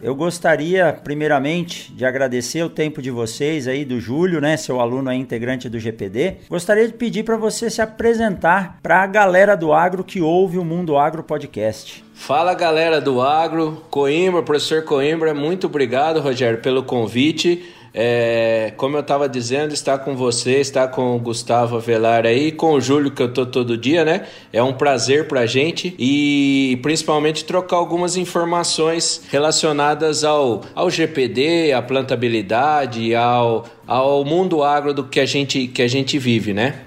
eu gostaria, primeiramente, de agradecer o tempo de vocês aí, do Júlio, né, seu aluno aí, integrante do GPD. Gostaria de pedir para você se apresentar para a galera do agro que ouve o Mundo Agro Podcast. Fala galera do agro, Coimbra, professor Coimbra, muito obrigado, Rogério, pelo convite. É, como eu estava dizendo, estar com você, estar com o Gustavo Avelar aí, com o Júlio, que eu tô todo dia, né? É um prazer pra gente e principalmente trocar algumas informações relacionadas ao, ao GPD, à plantabilidade, ao, ao mundo agro do que a gente, que a gente vive, né?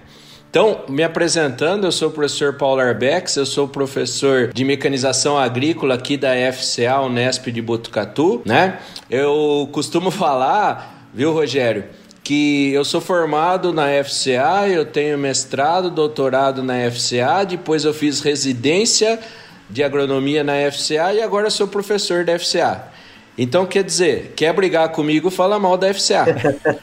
Então, me apresentando, eu sou o professor Paulo Arbex, eu sou professor de mecanização agrícola aqui da FCA Unesp de Botucatu, né? Eu costumo falar, viu, Rogério, que eu sou formado na FCA, eu tenho mestrado, doutorado na FCA, depois eu fiz residência de agronomia na FCA e agora sou professor da FCA. Então, quer dizer, quer brigar comigo, fala mal da FCA.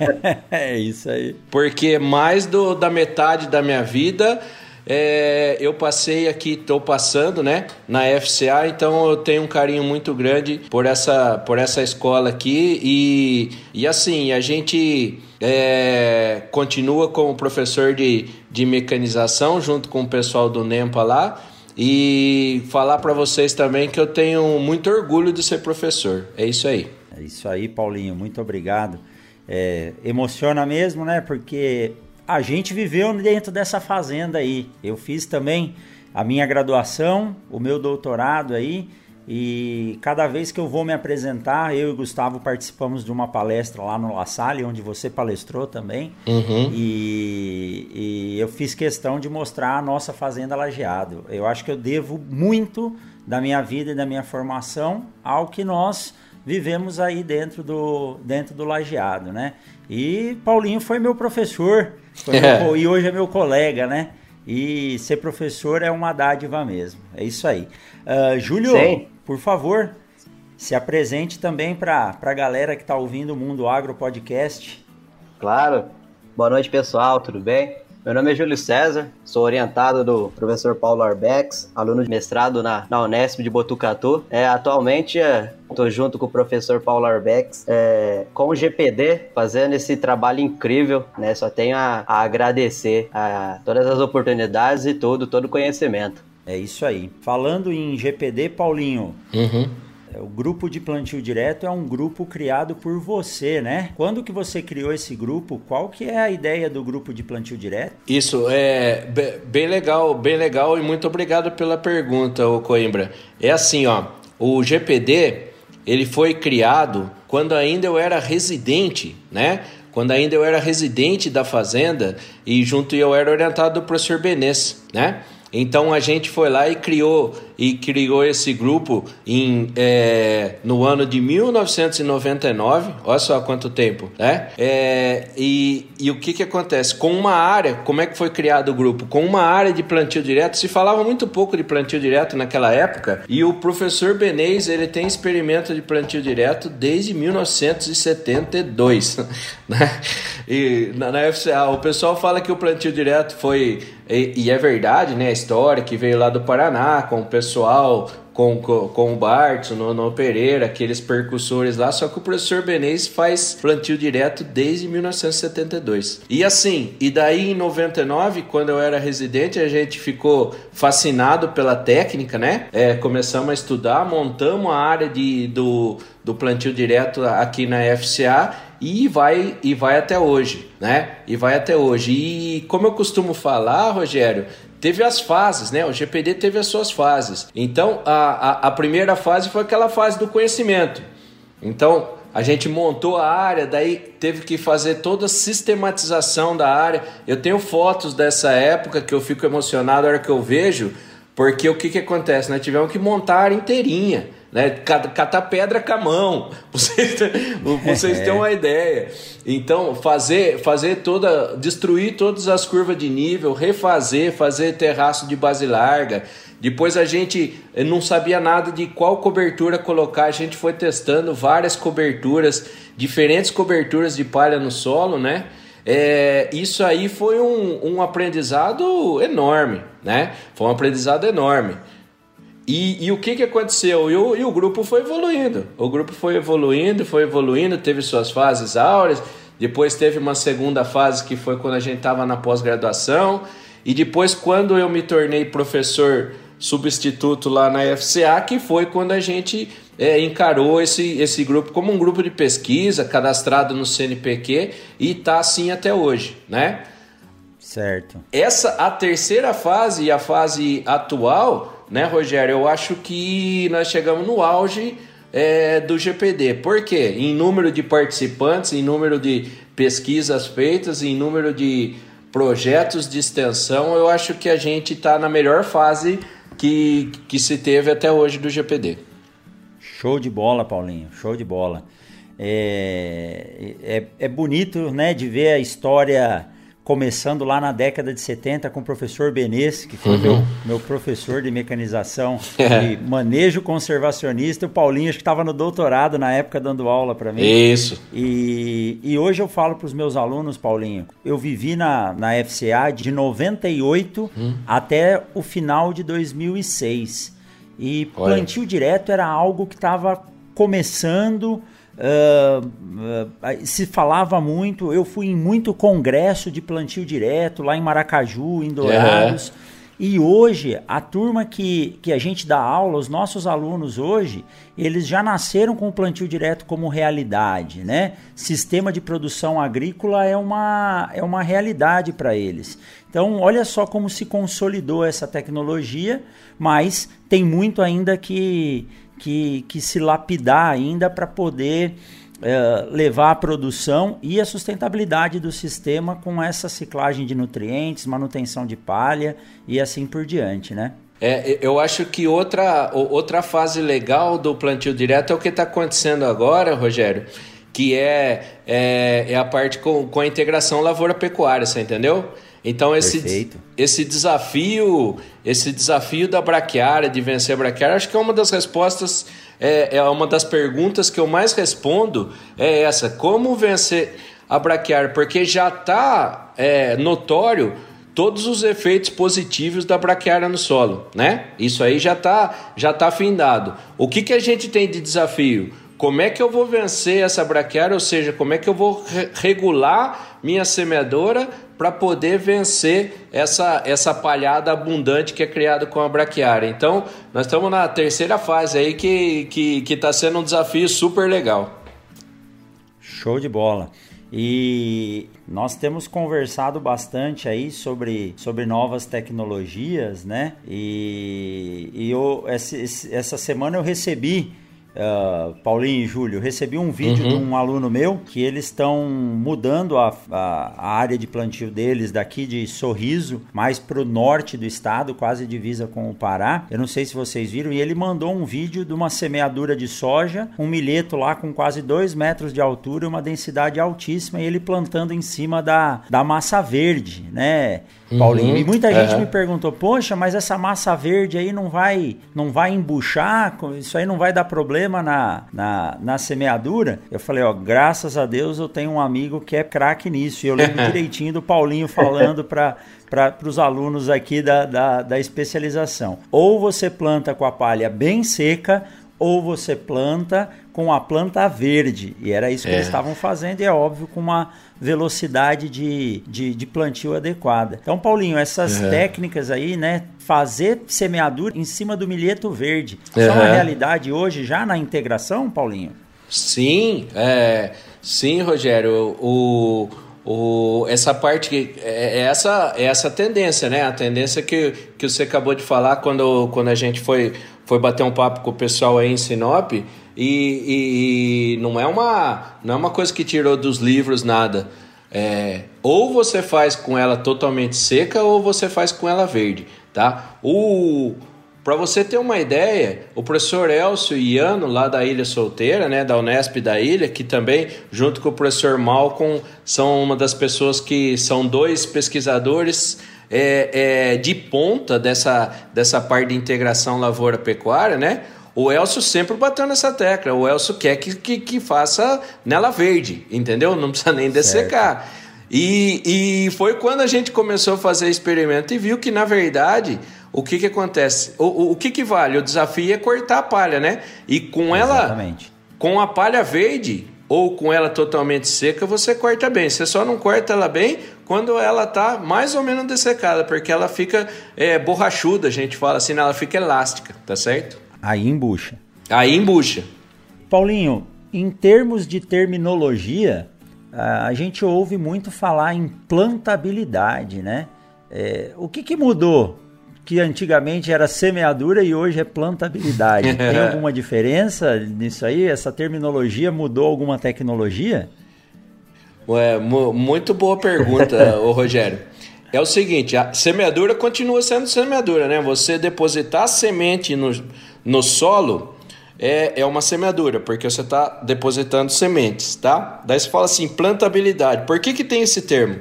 é isso aí. Porque mais do, da metade da minha vida é, eu passei aqui, estou passando, né, na FCA, então eu tenho um carinho muito grande por essa, por essa escola aqui e, e assim, a gente é, continua como professor de, de mecanização junto com o pessoal do NEMPA lá, e falar para vocês também que eu tenho muito orgulho de ser professor. É isso aí. É isso aí, Paulinho. Muito obrigado. É, emociona mesmo, né? Porque a gente viveu dentro dessa fazenda aí. Eu fiz também a minha graduação, o meu doutorado aí. E cada vez que eu vou me apresentar, eu e Gustavo participamos de uma palestra lá no La Salle, onde você palestrou também. Uhum. E, e, eu fiz questão de mostrar a nossa fazenda lajeado. Eu acho que eu devo muito da minha vida e da minha formação ao que nós vivemos aí dentro do, dentro do lajeado, né? E Paulinho foi meu professor. Meu, e hoje é meu colega, né? E ser professor é uma dádiva mesmo. É isso aí. Uh, Júlio, Sim por favor, se apresente também para a galera que está ouvindo o Mundo Agro Podcast. Claro. Boa noite, pessoal. Tudo bem? Meu nome é Júlio César, sou orientado do professor Paulo Arbex, aluno de mestrado na, na Unesp de Botucatu. É, atualmente estou é, junto com o professor Paulo Arbex é, com o GPD, fazendo esse trabalho incrível. Né? Só tenho a, a agradecer a todas as oportunidades e tudo, todo o conhecimento. É isso aí. Falando em GPD, Paulinho. Uhum. É, o grupo de plantio direto é um grupo criado por você, né? Quando que você criou esse grupo? Qual que é a ideia do grupo de plantio direto? Isso é bem legal, bem legal e muito obrigado pela pergunta, o Coimbra. É assim, ó, o GPD ele foi criado quando ainda eu era residente, né? Quando ainda eu era residente da fazenda e junto eu era orientado do professor Benês, né? Então a gente foi lá e criou e criou esse grupo em, é, no ano de 1999. Olha só quanto tempo, né? É, e, e o que que acontece? Com uma área, como é que foi criado o grupo? Com uma área de plantio direto, se falava muito pouco de plantio direto naquela época. E o professor Benez ele tem experimento de plantio direto desde 1972, né? E na, na FCA o pessoal fala que o plantio direto foi e, e, é verdade, né? A história que veio lá do Paraná com o pessoal, com, com, com o Bart, no, no Pereira, aqueles percussores lá. Só que o professor Benês faz plantio direto desde 1972. E assim, e daí em 99, quando eu era residente, a gente ficou fascinado pela técnica, né? É, começamos a estudar, montamos a área de, do, do plantio direto aqui na FCA e vai e vai até hoje, né? E vai até hoje. E como eu costumo falar, Rogério, teve as fases, né? O GPD teve as suas fases. Então, a, a, a primeira fase foi aquela fase do conhecimento. Então, a gente montou a área, daí teve que fazer toda a sistematização da área. Eu tenho fotos dessa época que eu fico emocionado na hora que eu vejo, porque o que, que acontece? Nós tivemos que montar a área inteirinha né? Catar pedra com a mão, vocês, vocês têm uma ideia. Então, fazer, fazer toda, destruir todas as curvas de nível, refazer, fazer terraço de base larga, Depois a gente não sabia nada de qual cobertura colocar, a gente foi testando várias coberturas, diferentes coberturas de palha no solo, né? É, isso aí foi um, um aprendizado enorme, né? Foi um aprendizado enorme. E, e, o que, que aconteceu? E o, e o, grupo foi evoluindo. O grupo foi evoluindo, foi evoluindo, teve suas fases áureas. Depois teve uma segunda fase que foi quando a gente estava na pós-graduação. E depois, quando eu me tornei professor substituto lá na FCA, que foi quando a gente é, encarou esse, esse grupo como um grupo de pesquisa cadastrado no CNPq e está assim até hoje, né? Certo. Essa, a terceira fase e a fase atual, né, Rogério? Eu acho que nós chegamos no auge é, do GPD. Por quê? Em número de participantes, em número de pesquisas feitas, em número de projetos de extensão, eu acho que a gente está na melhor fase que, que se teve até hoje do GPD. Show de bola, Paulinho. Show de bola. É, é, é bonito né, de ver a história começando lá na década de 70 com o professor Benes, que foi uhum. meu, meu professor de mecanização e manejo conservacionista. O Paulinho, acho que estava no doutorado na época dando aula para mim. Isso. E, e hoje eu falo para os meus alunos, Paulinho, eu vivi na, na FCA de 98 hum. até o final de 2006. E Olha. plantio direto era algo que estava começando Uh, uh, se falava muito, eu fui em muito congresso de plantio direto lá em Maracaju, em Dourados. E hoje, a turma que, que a gente dá aula, os nossos alunos hoje, eles já nasceram com o plantio direto como realidade, né? Sistema de produção agrícola é uma, é uma realidade para eles. Então, olha só como se consolidou essa tecnologia, mas tem muito ainda que, que, que se lapidar ainda para poder é, levar a produção e a sustentabilidade do sistema com essa ciclagem de nutrientes, manutenção de palha e assim por diante, né? É, eu acho que outra, outra fase legal do plantio direto é o que está acontecendo agora, Rogério, que é, é, é, a parte com, com a integração lavoura-pecuária, você entendeu? Então esse, esse desafio, esse desafio da braquiária, de vencer a braquiária, acho que é uma das respostas, é, é uma das perguntas que eu mais respondo é essa: como vencer a braquiária? Porque já está é, notório todos os efeitos positivos da braquiária no solo, né? Isso aí já está já tá afindado. O que, que a gente tem de desafio? Como é que eu vou vencer essa braquiária? Ou seja, como é que eu vou re regular minha semeadora para poder vencer essa, essa palhada abundante que é criada com a braquiária. Então, nós estamos na terceira fase aí que está que, que tá sendo um desafio super legal. Show de bola. E nós temos conversado bastante aí sobre, sobre novas tecnologias, né? E, e eu, essa, essa semana eu recebi uh, Paulinho e Júlio, recebi um vídeo uhum. de um aluno meu que eles estão mudando a, a, a, área de plantio deles daqui de Sorriso, mais para o norte do estado, quase divisa com o Pará. Eu não sei se vocês viram, e ele mandou um vídeo de uma semeadura de soja, um milheto lá com quase 2 metros de altura e uma densidade altíssima, e ele plantando em cima da, da massa verde, né? Paulinho. Uhum, e muita gente me perguntou: "Poxa, mas essa massa verde aí não vai não vai embuchar? Isso aí não vai dar problema na, na, na semeadura?" Eu falei: "Ó, graças a Deus eu tenho um amigo que é craque nisso". E eu lembro direitinho do Paulinho falando para para os alunos aqui da, da, da especialização. Ou você planta com a palha bem seca, ou você planta com a planta verde. E era isso que é. eles estavam fazendo, e é óbvio, com uma velocidade de, de, de plantio adequada. Então, Paulinho, essas uhum. técnicas aí, né? Fazer semeadura em cima do milheto verde. São uma realidade hoje já na integração, Paulinho? Sim, é, sim, Rogério. O, o, essa parte, é, é essa, é essa tendência, né? A tendência que, que você acabou de falar quando, quando a gente foi, foi bater um papo com o pessoal aí em Sinop e, e, não, é uma, não é uma coisa que tirou dos livros nada. É, ou você faz com ela totalmente seca ou você faz com ela verde, tá? O para você ter uma ideia, o professor Elcio Iano, lá da Ilha Solteira, né, da Unesp da Ilha, que também, junto com o professor Malcolm, são uma das pessoas que são dois pesquisadores é, é, de ponta dessa, dessa parte de integração lavoura-pecuária, né? O Elcio sempre bateu nessa tecla. O Elcio quer que, que, que faça nela verde, entendeu? Não precisa nem dessecar. E, e foi quando a gente começou a fazer experimento e viu que, na verdade, o que, que acontece? O, o, o que, que vale? O desafio é cortar a palha, né? E com Exatamente. ela, com a palha verde ou com ela totalmente seca, você corta bem. Você só não corta ela bem quando ela tá mais ou menos dessecada, porque ela fica é, borrachuda, a gente fala assim, ela fica elástica, tá certo? Aí embucha. Aí embucha. Paulinho, em termos de terminologia, a gente ouve muito falar em plantabilidade, né? É, o que, que mudou? Que antigamente era semeadura e hoje é plantabilidade. Tem alguma diferença nisso aí? Essa terminologia mudou alguma tecnologia? Ué, muito boa pergunta, ô Rogério. É o seguinte, a semeadura continua sendo semeadura, né? Você depositar semente no, no solo é, é uma semeadura, porque você está depositando sementes, tá? Daí você fala assim, plantabilidade. Por que, que tem esse termo?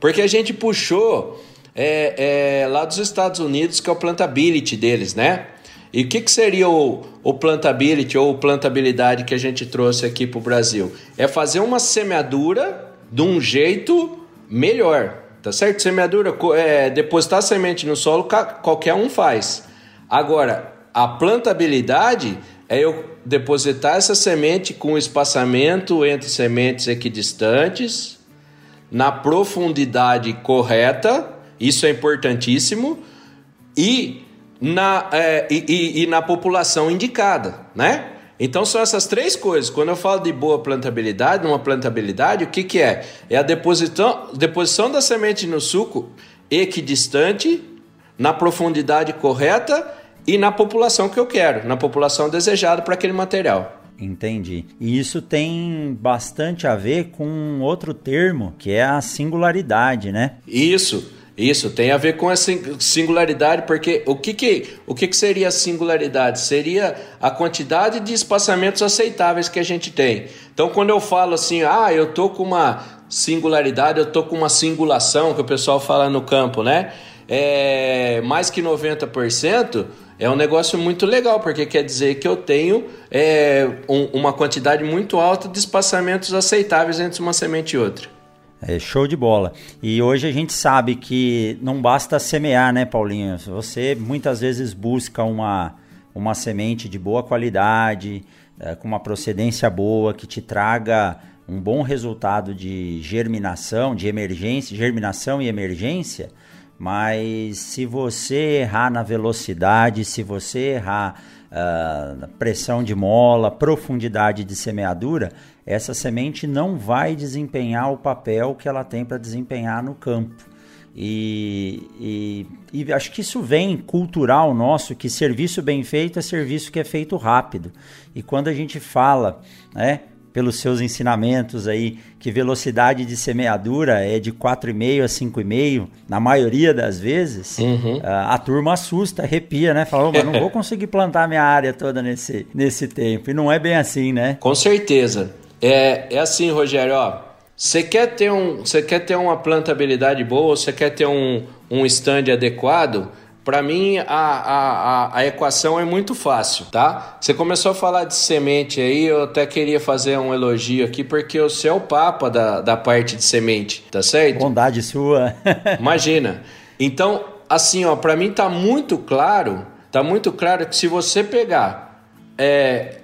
Porque a gente puxou é, é, lá dos Estados Unidos, que é o plantability deles, né? E o que, que seria o, o plantability ou plantabilidade que a gente trouxe aqui para o Brasil? É fazer uma semeadura de um jeito melhor, tá certo? Semeadura, é, depositar semente no solo, qualquer um faz. Agora, a plantabilidade é eu depositar essa semente com espaçamento entre sementes equidistantes, na profundidade correta, isso é importantíssimo, e na, é, e, e, e na população indicada, né? Então são essas três coisas. Quando eu falo de boa plantabilidade, uma plantabilidade, o que, que é? É a deposição, deposição da semente no suco equidistante, na profundidade correta e na população que eu quero, na população desejada para aquele material. Entendi. E isso tem bastante a ver com outro termo, que é a singularidade, né? Isso. Isso tem a ver com essa singularidade, porque o que, que, o que, que seria a singularidade? Seria a quantidade de espaçamentos aceitáveis que a gente tem. Então, quando eu falo assim, ah, eu tô com uma singularidade, eu tô com uma singulação, que o pessoal fala no campo, né? É, mais que 90%, é um negócio muito legal, porque quer dizer que eu tenho é, um, uma quantidade muito alta de espaçamentos aceitáveis entre uma semente e outra. É show de bola. E hoje a gente sabe que não basta semear, né, Paulinho? Você muitas vezes busca uma, uma semente de boa qualidade, é, com uma procedência boa, que te traga um bom resultado de germinação, de emergência, germinação e emergência. Mas se você errar na velocidade, se você errar na pressão de mola, profundidade de semeadura, essa semente não vai desempenhar o papel que ela tem para desempenhar no campo. E, e, e, acho que isso vem cultural nosso, que serviço bem feito é serviço que é feito rápido. E quando a gente fala, né, pelos seus ensinamentos aí, que velocidade de semeadura é de 4,5 a 5,5, na maioria das vezes, uhum. a, a, turma assusta, arrepia, né? Fala, mas não vou conseguir plantar minha área toda nesse, nesse tempo. E não é bem assim, né? Com certeza. É, é assim, Rogério, ó. Você quer ter um, você quer ter uma plantabilidade boa, você quer ter um, um stand adequado, para mim, a, a, a, equação é muito fácil, tá? Você começou a falar de semente aí, eu até queria fazer um elogio aqui, porque você é o papa da, da parte de semente, tá certo? Bondade sua. Imagina. Então, assim, ó, para mim tá muito claro, tá muito claro que se você pegar é,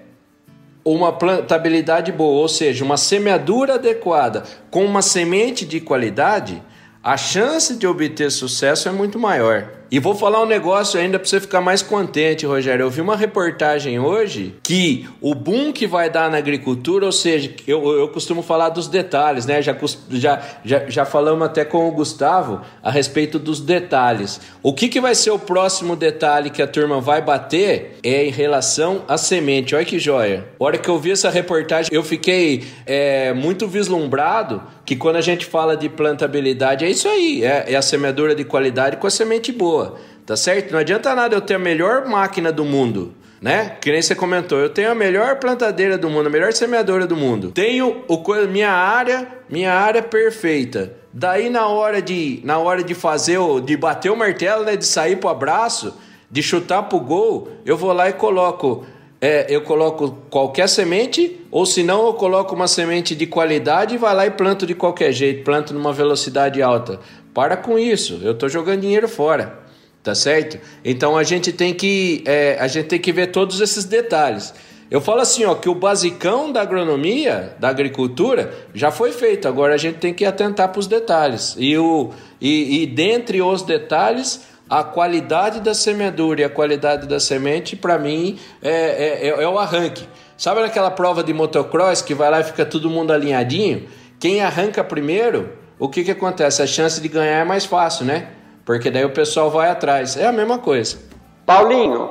uma plantabilidade boa, ou seja, uma semeadura adequada com uma semente de qualidade, a chance de obter sucesso é muito maior. E vou falar um negócio ainda para você ficar mais contente, Rogério. Eu vi uma reportagem hoje que o boom que vai dar na agricultura, ou seja, eu, eu costumo falar dos detalhes, né? Já, já, já, já falamos até com o Gustavo a respeito dos detalhes. O que, que vai ser o próximo detalhe que a turma vai bater é em relação à semente. Olha que joia. A hora que eu vi essa reportagem, eu fiquei é, muito vislumbrado que quando a gente fala de plantabilidade, é isso aí, é, é a semeadura de qualidade com a semente boa, tá certo? Não adianta nada eu ter a melhor máquina do mundo, né? Que nem você comentou, eu tenho a melhor plantadeira do mundo, a melhor semeadora do mundo. Tenho o minha área, minha área perfeita. Daí na hora de na hora de fazer o de bater o martelo, né, de sair pro abraço, de chutar pro gol, eu vou lá e coloco é, eu coloco qualquer semente, ou se não, eu coloco uma semente de qualidade e vai lá e planto de qualquer jeito, planto numa velocidade alta. Para com isso, eu estou jogando dinheiro fora, tá certo? Então a gente tem que é, a gente tem que ver todos esses detalhes. Eu falo assim, ó, que o basicão da agronomia, da agricultura, já foi feito. Agora a gente tem que atentar para os detalhes. E, o, e, e dentre os detalhes, a qualidade da semeadura e a qualidade da semente, para mim, é, é, é, é, o arranque. Sabe naquela prova de motocross que vai lá e fica todo mundo alinhadinho? Quem arranca primeiro, o que, que acontece? A chance de ganhar é mais fácil, né? Porque daí o pessoal vai atrás. É a mesma coisa. Paulinho.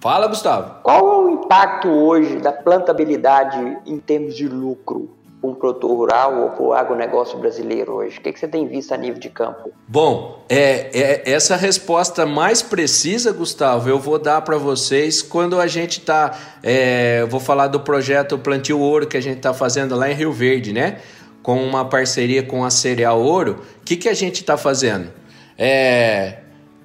Fala, Gustavo. Qual é o impacto hoje da plantabilidade em termos de lucro? um produtor rural ou para o agronegócio brasileiro hoje? O que, que você tem visto a nível de campo? Bom, é, é essa resposta mais precisa, Gustavo, eu vou dar para vocês quando a gente está. É, vou falar do projeto Plantio Ouro que a gente está fazendo lá em Rio Verde, né? Com uma parceria com a Cereal Ouro. O que, que a gente está fazendo? É,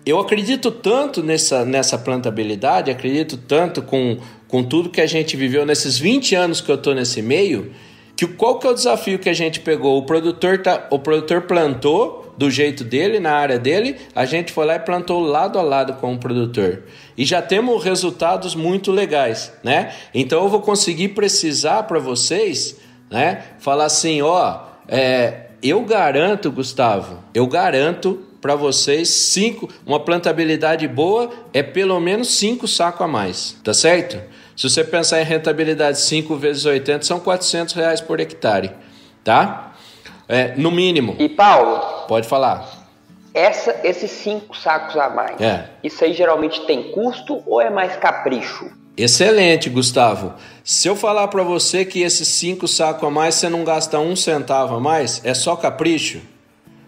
eu acredito tanto nessa, nessa plantabilidade, acredito tanto com, com tudo que a gente viveu nesses 20 anos que eu estou nesse meio que qual que é o desafio que a gente pegou? O produtor, tá, o produtor plantou do jeito dele, na área dele, a gente foi lá e plantou lado a lado com o produtor. E já temos resultados muito legais, né? Então eu vou conseguir precisar para vocês, né? Falar assim, ó, é, eu garanto, Gustavo, eu garanto para vocês cinco, uma plantabilidade boa é pelo menos cinco sacos a mais, tá certo? Se você pensar em rentabilidade 5 vezes 80, são 400 reais por hectare, tá? É, no mínimo. E Paulo? Pode falar. Essa, esses cinco sacos a mais, é. isso aí geralmente tem custo ou é mais capricho? Excelente, Gustavo. Se eu falar para você que esses cinco sacos a mais você não gasta um centavo a mais, é só capricho?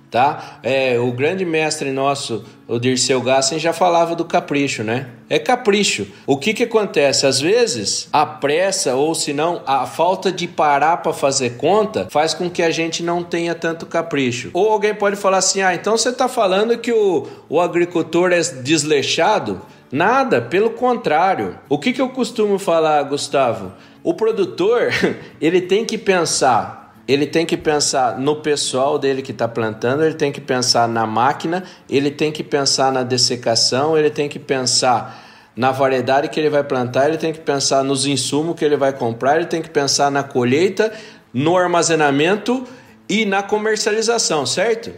Tá? É, o grande mestre nosso, o Dirceu Gassen, já falava do capricho, né? É capricho. O que que acontece? Às vezes, a pressa ou se não, a falta de parar para fazer conta faz com que a gente não tenha tanto capricho. Ou alguém pode falar assim: "Ah, então você está falando que o, o agricultor é desleixado?" Nada, pelo contrário. O que que eu costumo falar, Gustavo? O produtor, ele tem que pensar ele tem que pensar no pessoal dele que está plantando, ele tem que pensar na máquina, ele tem que pensar na dessecação, ele tem que pensar na variedade que ele vai plantar, ele tem que pensar nos insumos que ele vai comprar, ele tem que pensar na colheita, no armazenamento e na comercialização, certo?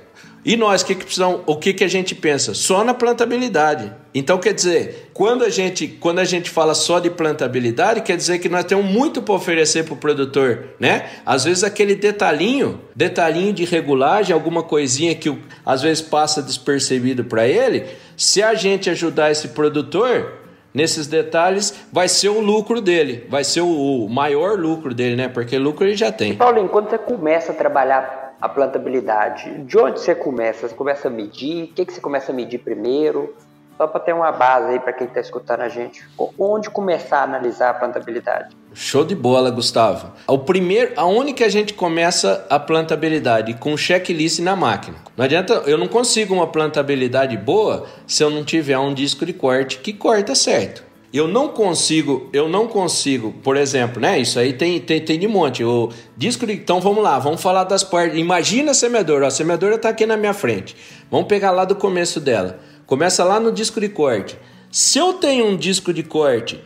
E nós, que que precisamos, o que, que a gente pensa? Só na plantabilidade. Então, quer dizer, quando a gente, quando a gente fala só de plantabilidade, quer dizer que nós temos muito para oferecer para o produtor, né? Às vezes aquele detalhinho, detalhinho de regulagem, alguma coisinha que às vezes passa despercebido para ele, se a gente ajudar esse produtor, nesses detalhes, vai ser o lucro dele, vai ser o, maior lucro dele, né? Porque lucro ele já tem. Paulinho, quando você começa a trabalhar a plantabilidade? De onde você começa? Você começa a medir? O que, que você começa a medir primeiro? Só para ter uma base aí para quem está escutando a gente. Onde começar a analisar a plantabilidade? Show de bola, Gustavo. O primeiro, aonde que a gente começa a plantabilidade? Com checklist na máquina. Não adianta, eu não consigo uma plantabilidade boa se eu não tiver um disco de corte que corta certo. Eu não consigo, eu não consigo, por exemplo, né? Isso aí tem, tem, tem de monte. O disco de, então vamos lá, vamos falar das partes. Imagina a semeadora, a semeadora está aqui na minha frente. Vamos pegar lá do começo dela. Começa lá no disco de corte. Se eu tenho um disco de corte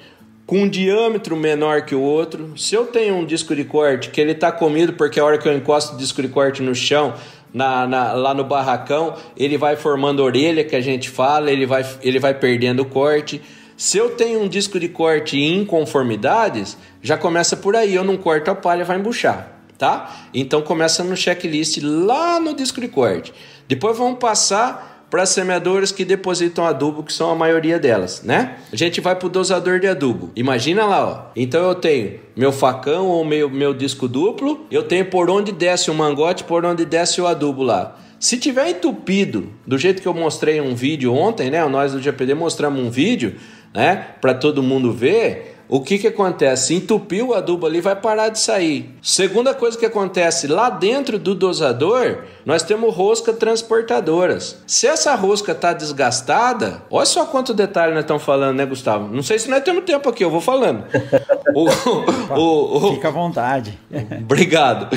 com um diâmetro menor que o outro, se eu tenho um disco de corte que ele está comido porque a hora que eu encosto o disco de corte no chão, na, na, lá no barracão, ele vai formando orelha que a gente fala, ele vai, ele vai perdendo o corte. Se eu tenho um disco de corte em inconformidades, já começa por aí. Eu não corto a palha, vai embuchar, tá? Então começa no checklist lá no disco de corte. Depois vamos passar para as semeadoras que depositam adubo, que são a maioria delas, né? A gente vai para o dosador de adubo. Imagina lá, ó. Então eu tenho meu facão ou meu, meu disco duplo, eu tenho por onde desce o mangote, por onde desce o adubo lá. Se tiver entupido, do jeito que eu mostrei um vídeo ontem, né? Nós do GPD mostramos um vídeo né? Para todo mundo ver o que, que acontece? Entupiu o adubo ali, vai parar de sair. Segunda coisa que acontece, lá dentro do dosador, nós temos rosca transportadoras. Se essa rosca está desgastada, olha só quanto detalhe nós estamos falando, né, Gustavo? Não sei se nós temos tempo aqui, eu vou falando. o, o, o, Fica à vontade. Obrigado.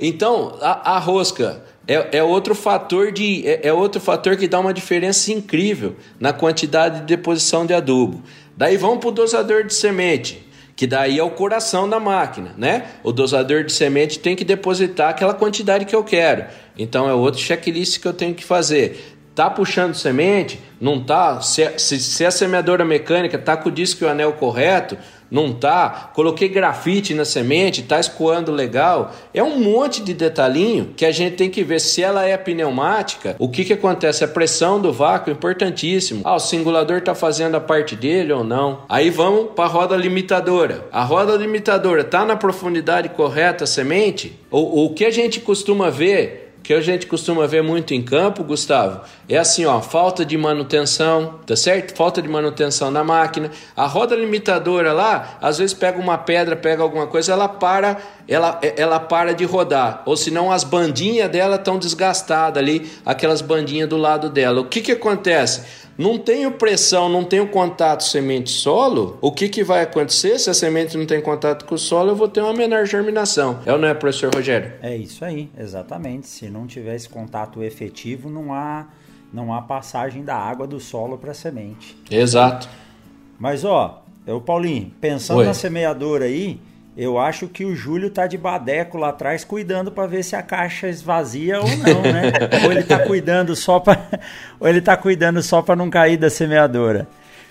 Então, a, a rosca é, é, outro fator de é, é outro fator que dá uma diferença incrível na quantidade de deposição de adubo. Daí vamos para o dosador de semente, que daí é o coração da máquina, né? O dosador de semente tem que depositar aquela quantidade que eu quero. Então é outro checklist que eu tenho que fazer. Tá puxando semente? Não tá? Se, se, se a semeadora mecânica tá com o disco e o anel correto, não tá? Coloquei grafite na semente, tá escoando legal. É um monte de detalhinho que a gente tem que ver se ela é pneumática. O que que acontece? A pressão do vácuo é importantíssimo. Ah, o singulador tá fazendo a parte dele ou não? Aí vamos para a roda limitadora. A roda limitadora tá na profundidade correta a semente? O, o que a gente costuma ver que a gente costuma ver muito em campo, Gustavo, é assim, ó, falta de manutenção, tá certo? Falta de manutenção na máquina. A roda limitadora lá, às vezes pega uma pedra, pega alguma coisa, ela para, ela, ela para de rodar. Ou senão as bandinhas dela estão desgastadas ali, aquelas bandinhas do lado dela. O que que acontece? Não tenho pressão, não tenho contato semente-solo, o que, que vai acontecer? Se a semente não tem contato com o solo, eu vou ter uma menor germinação. É ou não é, professor Rogério? É isso aí, exatamente. Se não tiver esse contato efetivo, não há, não há passagem da água do solo para a semente. Exato. Mas, ó, eu, Paulinho, pensando Oi. na semeadora aí, eu acho que o Júlio tá de badeco lá atrás cuidando para ver se a caixa esvazia ou não, né? ou ele tá cuidando só para ou ele tá cuidando só para não cair da semeadora.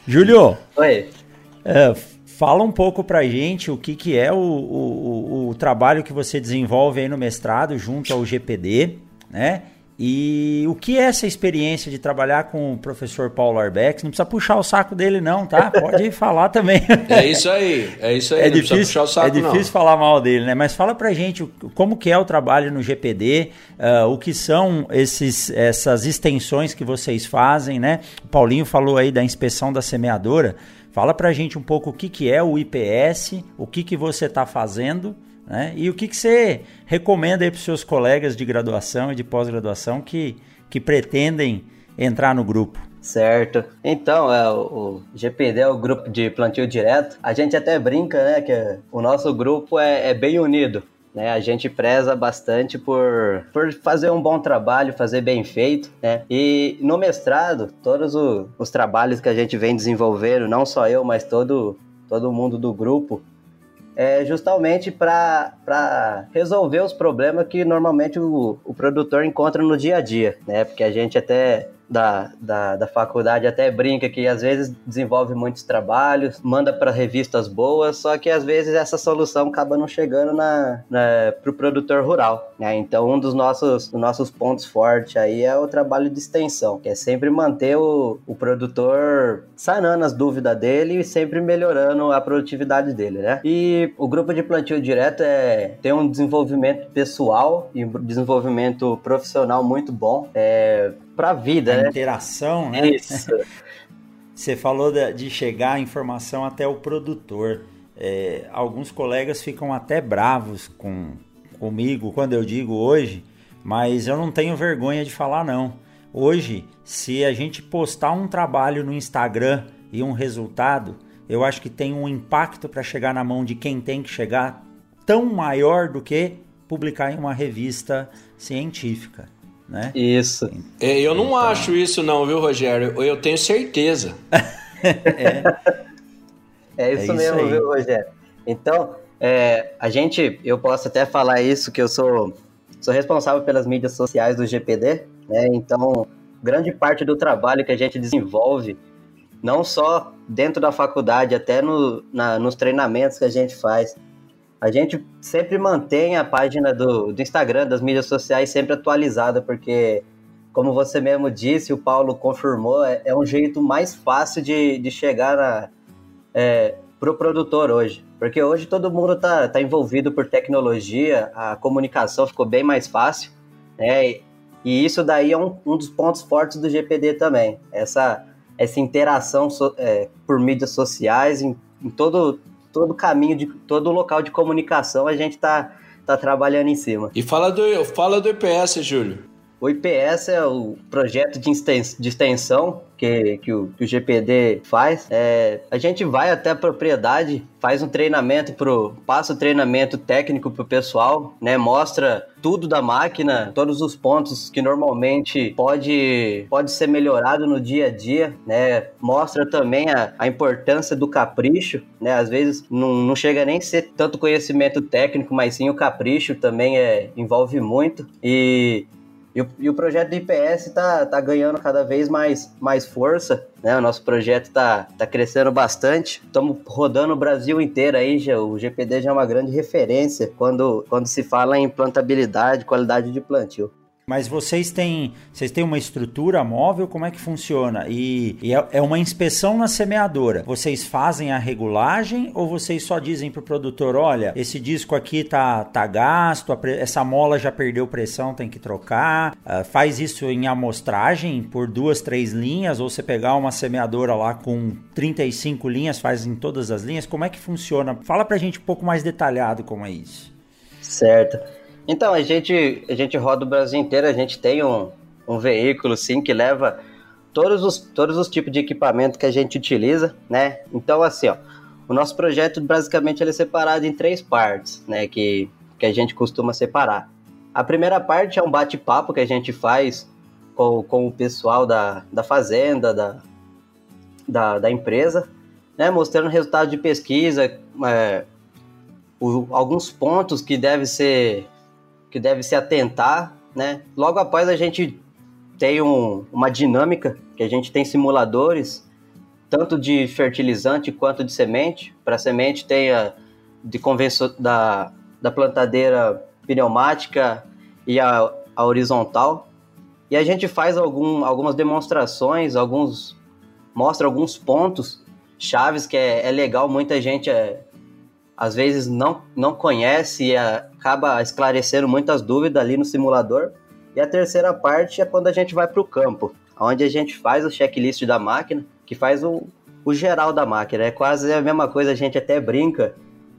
Júlio. Oi. É, fala um pouco pra gente o que, que é o, o, o, trabalho que você desenvolve aí no mestrado junto ao GPD, né? E o que é essa experiência de trabalhar com o professor Paulo Arbex? Não precisa puxar o saco dele, não, tá? Pode falar também. É isso aí, é isso aí. É difícil, saco, é difícil falar mal dele, né? Mas fala pra gente como que é o trabalho no GPD, uh, ah, o que são esses, essas extensões que vocês fazem, né? O Paulinho falou aí da inspeção da semeadora. Fala pra gente um pouco o que, que é o IPS, o que, que você está fazendo né? E o que, que você recomenda para os seus colegas de graduação e de pós-graduação que, que pretendem entrar no grupo? Certo. Então, é, o GPD é o grupo de plantio direto. A gente até brinca, né, que o nosso grupo é, é bem unido. Né, a gente preza bastante por, por fazer um bom trabalho, fazer bem feito, né? E no mestrado, todos o, os trabalhos que a gente vem desenvolvendo, não só eu, mas todo, todo mundo do grupo, é justamente para resolver os problemas que normalmente o, o produtor encontra no dia a dia, né? Porque a gente até da, da, da faculdade até brinca que às vezes desenvolve muitos trabalhos, manda para revistas boas, só que às vezes essa solução acaba não chegando na, na, para o produtor rural. Né? Então, um dos nossos, dos nossos pontos fortes aí é o trabalho de extensão, que é sempre manter o, o produtor sanando as dúvidas dele e sempre melhorando a produtividade dele, né? E o grupo de plantio direto é, tem um desenvolvimento pessoal e desenvolvimento profissional muito bom. É, para a vida, a né? interação, né? Isso. Você falou de chegar a informação até o produtor. É, alguns colegas ficam até bravos com, comigo quando eu digo hoje, mas eu não tenho vergonha de falar não. Hoje, se a gente postar um trabalho no Instagram e um resultado, eu acho que tem um impacto para chegar na mão de quem tem que chegar tão maior do que publicar em uma revista científica né? Isso. É, eu não então... acho isso não, viu, Rogério? Eu tenho certeza. é. é isso é mesmo, isso viu, Rogério? Então, é, a gente, eu posso até falar isso, que eu sou, sou responsável pelas mídias sociais do GPD, né? Então, grande parte do trabalho que a gente desenvolve, não só dentro da faculdade, até no, na, nos treinamentos que a gente faz, a gente sempre mantém a página do, do Instagram, das mídias sociais, sempre atualizada, porque, como você mesmo disse, o Paulo confirmou, é, é um jeito mais fácil de, de chegar é, para o produtor hoje. Porque hoje todo mundo está tá envolvido por tecnologia, a comunicação ficou bem mais fácil, né? E, e isso daí é um, um dos pontos fortes do GPD também. Essa essa interação so, é, por mídias sociais, em, em todo todo caminho de todo local de comunicação a gente está tá trabalhando em cima. E fala do fala do IPS, Júlio. O IPS é o projeto de extensão que, que, o, que o GPD faz. É, a gente vai até a propriedade, faz um treinamento, pro, passa o treinamento técnico para o pessoal, né, mostra tudo da máquina, todos os pontos que normalmente pode, pode ser melhorado no dia a dia, né, mostra também a, a importância do capricho, né, às vezes não, não chega nem a ser tanto conhecimento técnico, mas sim o capricho também é, envolve muito e e o, e o projeto do IPS está tá ganhando cada vez mais, mais força, né? O nosso projeto está tá crescendo bastante. Estamos rodando o Brasil inteiro aí, já, o GPD já é uma grande referência quando, quando se fala em plantabilidade, qualidade de plantio. Mas vocês têm, vocês têm uma estrutura móvel, como é que funciona? E, e é, é, uma inspeção na semeadora. Vocês fazem a regulagem ou vocês só dizem para o produtor, olha, esse disco aqui tá, tá gasto, essa mola já perdeu pressão, tem que trocar. Uh, faz isso em amostragem por duas, três linhas, ou você pegar uma semeadora lá com 35 linhas, faz em todas as linhas. Como é que funciona? Fala para a gente um pouco mais detalhado como é isso. Certo. Então, a gente, a gente roda o Brasil inteiro, a gente tem um, um veículo, sim, que leva todos os, todos os tipos de equipamento que a gente utiliza, né? Então, assim, ó, o nosso projeto, basicamente, ele é separado em três partes, né? Que, que a gente costuma separar. A primeira parte é um bate-papo que a gente faz com, com o pessoal da, da fazenda, da, da, da empresa, né? Mostrando resultado de pesquisa, é, o, alguns pontos que devem ser que deve se atentar, né? Logo após a gente tem um, uma dinâmica que a gente tem simuladores tanto de fertilizante quanto de semente. Para semente tem a de convenção da, da plantadeira pneumática e a, a horizontal. E a gente faz algum, algumas demonstrações, alguns mostra alguns pontos chaves que é, é legal. Muita gente é, às vezes não, não conhece e acaba esclarecendo muitas dúvidas ali no simulador. E a terceira parte é quando a gente vai para o campo, onde a gente faz o checklist da máquina, que faz o, o geral da máquina. É quase a mesma coisa, a gente até brinca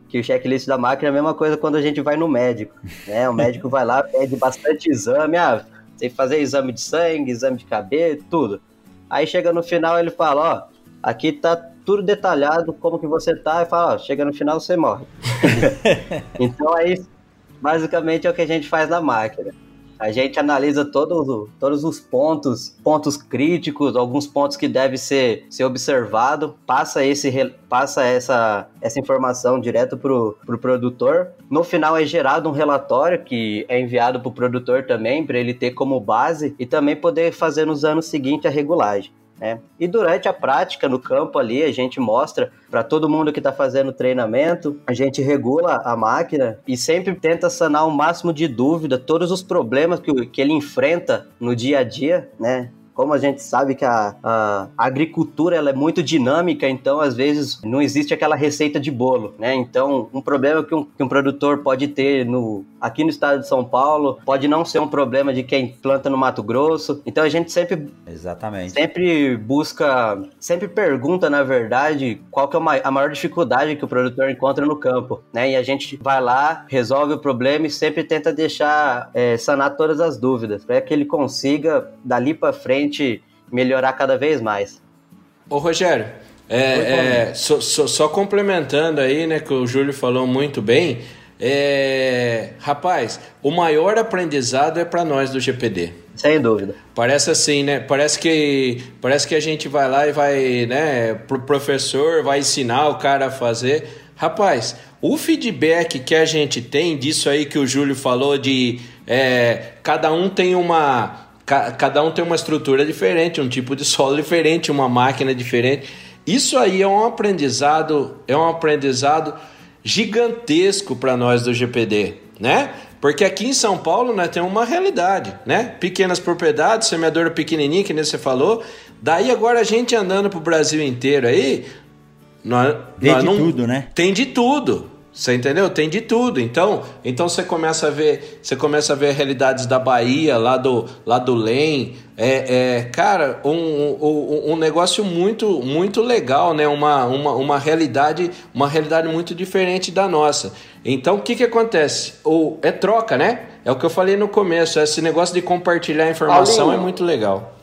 que o checklist da máquina é a mesma coisa quando a gente vai no médico. Né? O médico vai lá, pede bastante exame, ah, tem que fazer exame de sangue, exame de cabelo, tudo. Aí chega no final ele fala, ó, aqui tá tudo detalhado, como que você tá, e fala, ó, chega no final você morre. então aí, basicamente é o que a gente faz na máquina. A gente analisa todos, todos os pontos, pontos críticos, alguns pontos que devem ser, ser observado, passa, esse, passa essa, essa informação direto para o pro produtor. No final é gerado um relatório que é enviado para o produtor também, para ele ter como base e também poder fazer nos anos seguintes a regulagem. Né? E durante a prática no campo ali, a gente mostra para todo mundo que está fazendo treinamento, a gente regula a máquina e sempre tenta sanar o máximo de dúvida, todos os problemas que, que ele enfrenta no dia a dia, né? como a gente sabe que a, a, agricultura ela é muito dinâmica, então às vezes não existe aquela receita de bolo, né? Então um problema que um, que um produtor pode ter no, aqui no estado de São Paulo pode não ser um problema de quem planta no Mato Grosso. Então a gente sempre exatamente sempre busca, sempre pergunta na verdade qual que é a maior dificuldade que o produtor encontra no campo, né? E a gente vai lá, resolve o problema e sempre tenta deixar é, sanar todas as dúvidas para que ele consiga dali para frente melhorar cada vez mais. Ô Rogério, é, é, só, só, só, complementando aí, né, que o Júlio falou muito bem, é, rapaz, o maior aprendizado é para nós do GPD. Sem dúvida. Parece assim, né? Parece que parece que a gente vai lá e vai, né? Pro professor vai ensinar o cara a fazer. Rapaz, o feedback que a gente tem disso aí que o Júlio falou de é, cada um tem uma cada um tem uma estrutura diferente, um tipo de solo diferente, uma máquina diferente. Isso aí é um aprendizado, é um aprendizado gigantesco para nós do GPD, né? Porque aqui em São Paulo nós temos uma realidade, né? Pequenas propriedades, semeadora pequenininha, que nem você falou. Daí agora a gente andando pro Brasil inteiro aí, nós, tem nós de não, tudo, né? Tem de tudo. Você entendeu? Tem de tudo. Então, então você começa a ver, você começa a ver realidades da Bahia, lá do, lá do LEM. É, é cara, um, um, um, negócio muito, muito legal, né? Uma, uma, uma realidade, uma realidade muito diferente da nossa. Então, o que que acontece? Ou é troca, né? É o que eu falei no começo. Esse negócio de compartilhar informação Paulinho, é muito legal.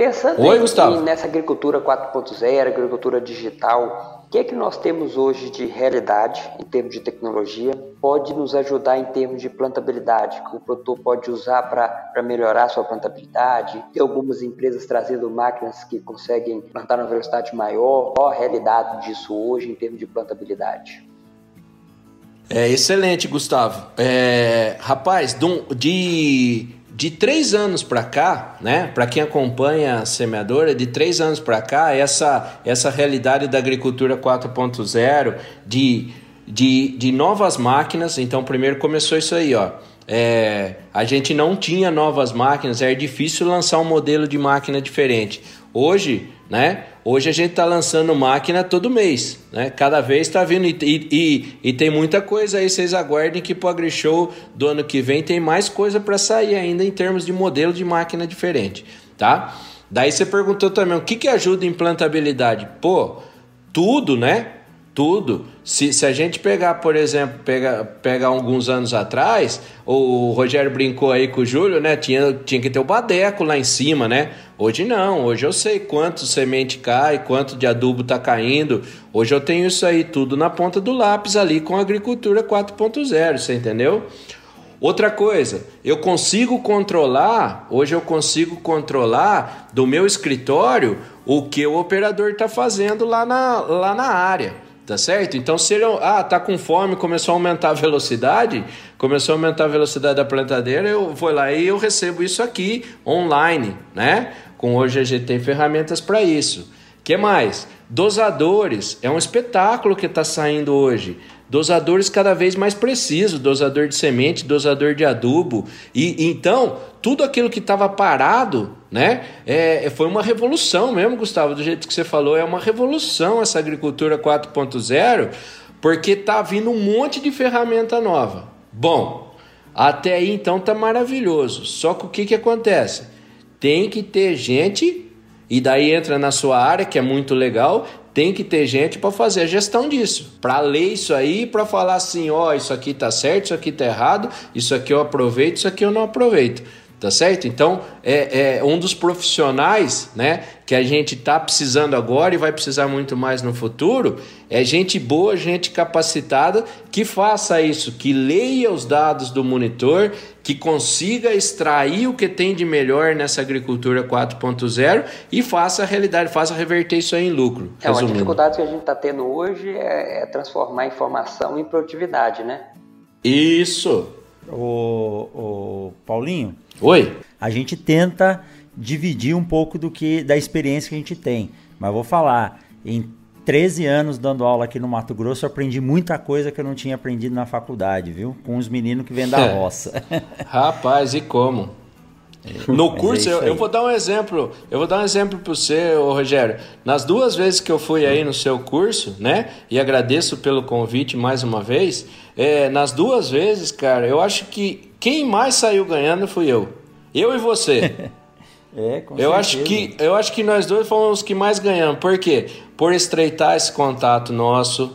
Pensando Oi, em, nessa agricultura 4.0, agricultura digital, o que é que nós temos hoje de realidade em termos de tecnologia? Pode nos ajudar em termos de plantabilidade, que o produtor pode usar para melhorar sua plantabilidade. Tem algumas empresas trazendo máquinas que conseguem plantar numa velocidade maior. Qual a realidade disso hoje em termos de plantabilidade? É excelente, Gustavo. É, rapaz, de de três anos para cá, né? Para quem acompanha a semeadora, de três anos para cá, essa, essa realidade da agricultura 4.0, de, de, de novas máquinas. Então, primeiro começou isso aí, ó. É, a gente não tinha novas máquinas, era difícil lançar um modelo de máquina diferente. Hoje, né? Hoje a gente está lançando máquina todo mês, né? Cada vez está vindo e, e, e, tem muita coisa aí. Vocês aguardem que para o AgriShow do ano que vem tem mais coisa para sair ainda em termos de modelo de máquina diferente, tá? Daí você perguntou também o que, que ajuda em plantabilidade? Pô, tudo, né? Tudo. Se, se a gente pegar, por exemplo, pega, pegar alguns anos atrás, o Rogério brincou aí com o Júlio, né? Tinha, tinha que ter o badeco lá em cima, né? Hoje não, hoje eu sei quanto semente cai, quanto de adubo tá caindo. Hoje eu tenho isso aí tudo na ponta do lápis ali com a agricultura 4.0, você entendeu? Outra coisa, eu consigo controlar, hoje eu consigo controlar do meu escritório o que o operador está fazendo lá na, lá na área. Tá certo? Então, se ele ah, tá com fome, começou a aumentar a velocidade, começou a aumentar a velocidade da plantadeira, eu vou lá e eu recebo isso aqui online, né? Com hoje a gente tem ferramentas para isso. Que mais? Dosadores, é um espetáculo que está saindo hoje dosadores cada vez mais precisos, dosador de semente, dosador de adubo. E, então, tudo aquilo que estava parado, né? É, foi uma revolução mesmo, Gustavo, do jeito que você falou, é uma revolução essa agricultura 4.0, porque tá vindo um monte de ferramenta nova. Bom, até aí então tá maravilhoso. Só que o que que acontece? Tem que ter gente e daí entra na sua área, que é muito legal, tem que ter gente para fazer a gestão disso, para ler isso aí, para falar assim, ó, oh, isso aqui tá certo, isso aqui tá errado, isso aqui eu aproveito, isso aqui eu não aproveito tá certo? Então, é, é, um dos profissionais, né, que a gente tá precisando agora e vai precisar muito mais no futuro, é gente boa, gente capacitada que faça isso, que leia os dados do monitor, que consiga extrair o que tem de melhor nessa agricultura 4.0 e faça a realidade, faça reverter isso aí em lucro. É, uma dificuldade que a gente está tendo hoje é, é transformar informação em produtividade, né? Isso. O, o Paulinho, Oi. A gente tenta dividir um pouco do que da experiência que a gente tem. Mas vou falar, em 13 anos dando aula aqui no Mato Grosso, eu aprendi muita coisa que eu não tinha aprendido na faculdade, viu? Com os meninos que vêm da roça. Rapaz, e como? É, no curso, é eu, eu, vou dar um exemplo. Eu vou dar um exemplo para você, Rogério. Nas duas vezes que eu fui aí no seu curso, né? E agradeço pelo convite mais uma vez. É, nas duas vezes, cara, eu acho que quem mais saiu ganhando fui eu. Eu e você. é, com eu certeza. acho que Eu acho que nós dois fomos os que mais ganhamos. Por quê? Por estreitar esse contato nosso,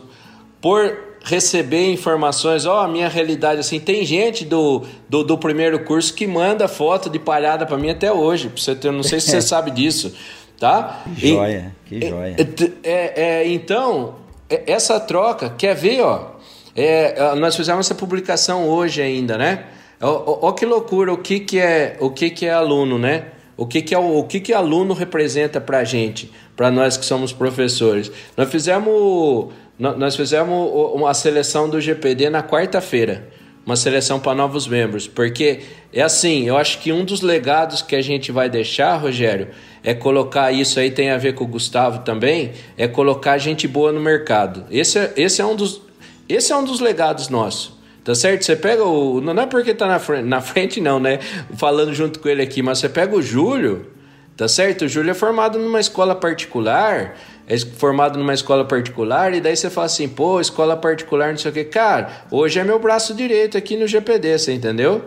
por receber informações, ó, oh, a minha realidade assim, tem gente do, do, do, primeiro curso que manda foto de palhada para mim até hoje, pra você ter, não sei se você sabe disso, tá? Que joia, e, que joia. É, é, é, então, é, essa troca, quer ver, ó, é, nós fizemos essa publicação hoje ainda, né? Olha que loucura, o que, que é o que, que é aluno, né? O que, que é o, o que, que aluno representa para a gente, para nós que somos professores? Nós fizemos nós fizemos uma seleção do GPD na quarta-feira, uma seleção para novos membros, porque é assim, eu acho que um dos legados que a gente vai deixar, Rogério, é colocar isso aí tem a ver com o Gustavo também, é colocar gente boa no mercado. Esse é, esse é um dos esse é um dos legados nossos. Tá certo? Você pega o. Não é porque tá na frente, na frente, não, né? Falando junto com ele aqui, mas você pega o Júlio, tá certo? O Júlio é formado numa escola particular, é formado numa escola particular, e daí você fala assim, pô, escola particular, não sei o que. Cara, hoje é meu braço direito aqui no GPD, você entendeu?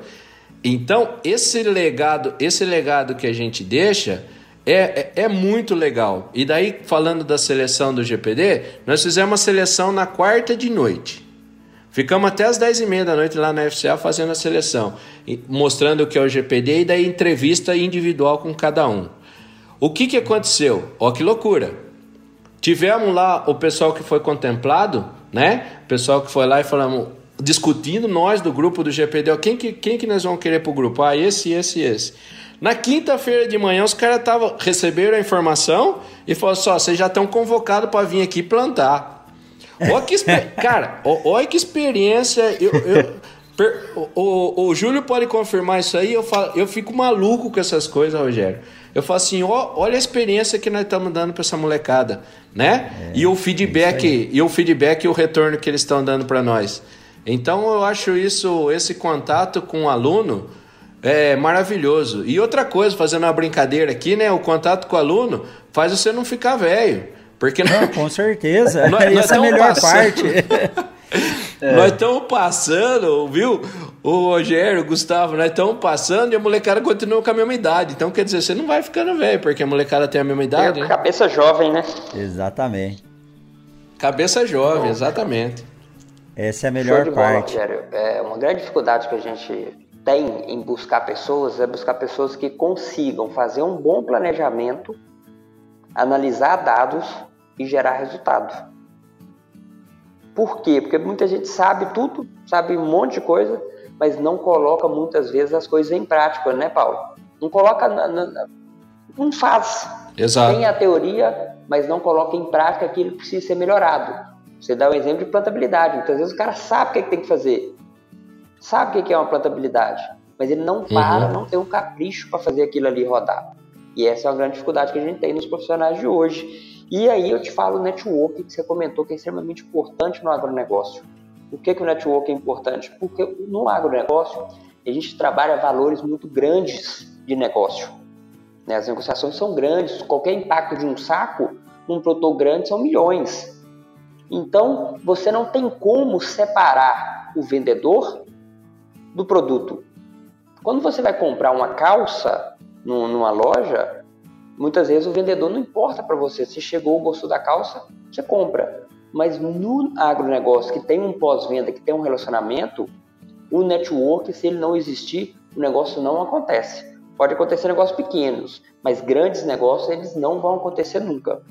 Então, esse legado, esse legado que a gente deixa é, é, é, muito legal. E daí, falando da seleção do GPD, nós fizemos uma seleção na quarta de noite. Ficamos até as 10 e meia da noite lá na FCA fazendo a seleção, mostrando o que é o GPD e daí entrevista individual com cada um. O que, que aconteceu? Ó, que loucura! Tivemos lá o pessoal que foi contemplado, né? O pessoal que foi lá e falamos, discutindo nós do grupo do GPD, quem que, quem que nós vamos querer pro grupo? Ah, esse, esse, esse. Na quinta-feira de manhã, os caras receberam a informação e falaram só, vocês já estão convocados para vir aqui plantar. Olha que, cara, olha que experiência. Eu, eu, per, o, o, o, Júlio pode confirmar isso aí. Eu, falo, eu fico maluco com essas coisas, Rogério. Eu falo assim, ó, olha a experiência que nós estamos dando para essa molecada, né? É, e o feedback, e o feedback e o retorno que eles estão dando para nós. Então eu acho isso, esse contato com o aluno é maravilhoso. E outra coisa, fazendo uma brincadeira aqui, né? O contato com o aluno faz você não ficar velho. Porque não, com certeza. nós, Essa nós é a melhor passando, parte. é. Nós estamos passando, viu? O Rogério, o Gustavo, nós estamos passando e a molecada continua com a mesma idade. Então, quer dizer, você não vai ficando velho, porque a molecada tem a mesma idade. É, né? Cabeça jovem, né? Exatamente. Cabeça jovem, exatamente. Essa é a melhor Show de parte. Bola, Rogério. É uma grande dificuldade que a gente tem em buscar pessoas é buscar pessoas que consigam fazer um bom planejamento, analisar dados e gerar resultado. Por quê? Porque muita gente sabe tudo, sabe um monte de coisa, mas não coloca muitas vezes as coisas em prática, né, Paulo? Não coloca, na, na, não faz. Exato. Tem a teoria, mas não coloca em prática aquilo que precisa ser melhorado. Você dá o um exemplo de plantabilidade. Muitas vezes o cara sabe o que, é que tem que fazer, sabe o que é uma plantabilidade, mas ele não para, uhum. não tem um capricho para fazer aquilo ali rodar. E essa é uma grande dificuldade que a gente tem nos profissionais de hoje e aí eu te falo o network que você comentou que é extremamente importante no agronegócio. Por que, que o network é importante? Porque no agronegócio a gente trabalha valores muito grandes de negócio. Né? As negociações são grandes, qualquer impacto de um saco num produtor grande são milhões. Então você não tem como separar o vendedor do produto. Quando você vai comprar uma calça numa loja, Muitas vezes o vendedor não importa para você. Se chegou o gosto da calça, você compra. Mas no agronegócio que tem um pós-venda, que tem um relacionamento, o network, se ele não existir, o negócio não acontece. Pode acontecer negócios pequenos, mas grandes negócios eles não vão acontecer nunca.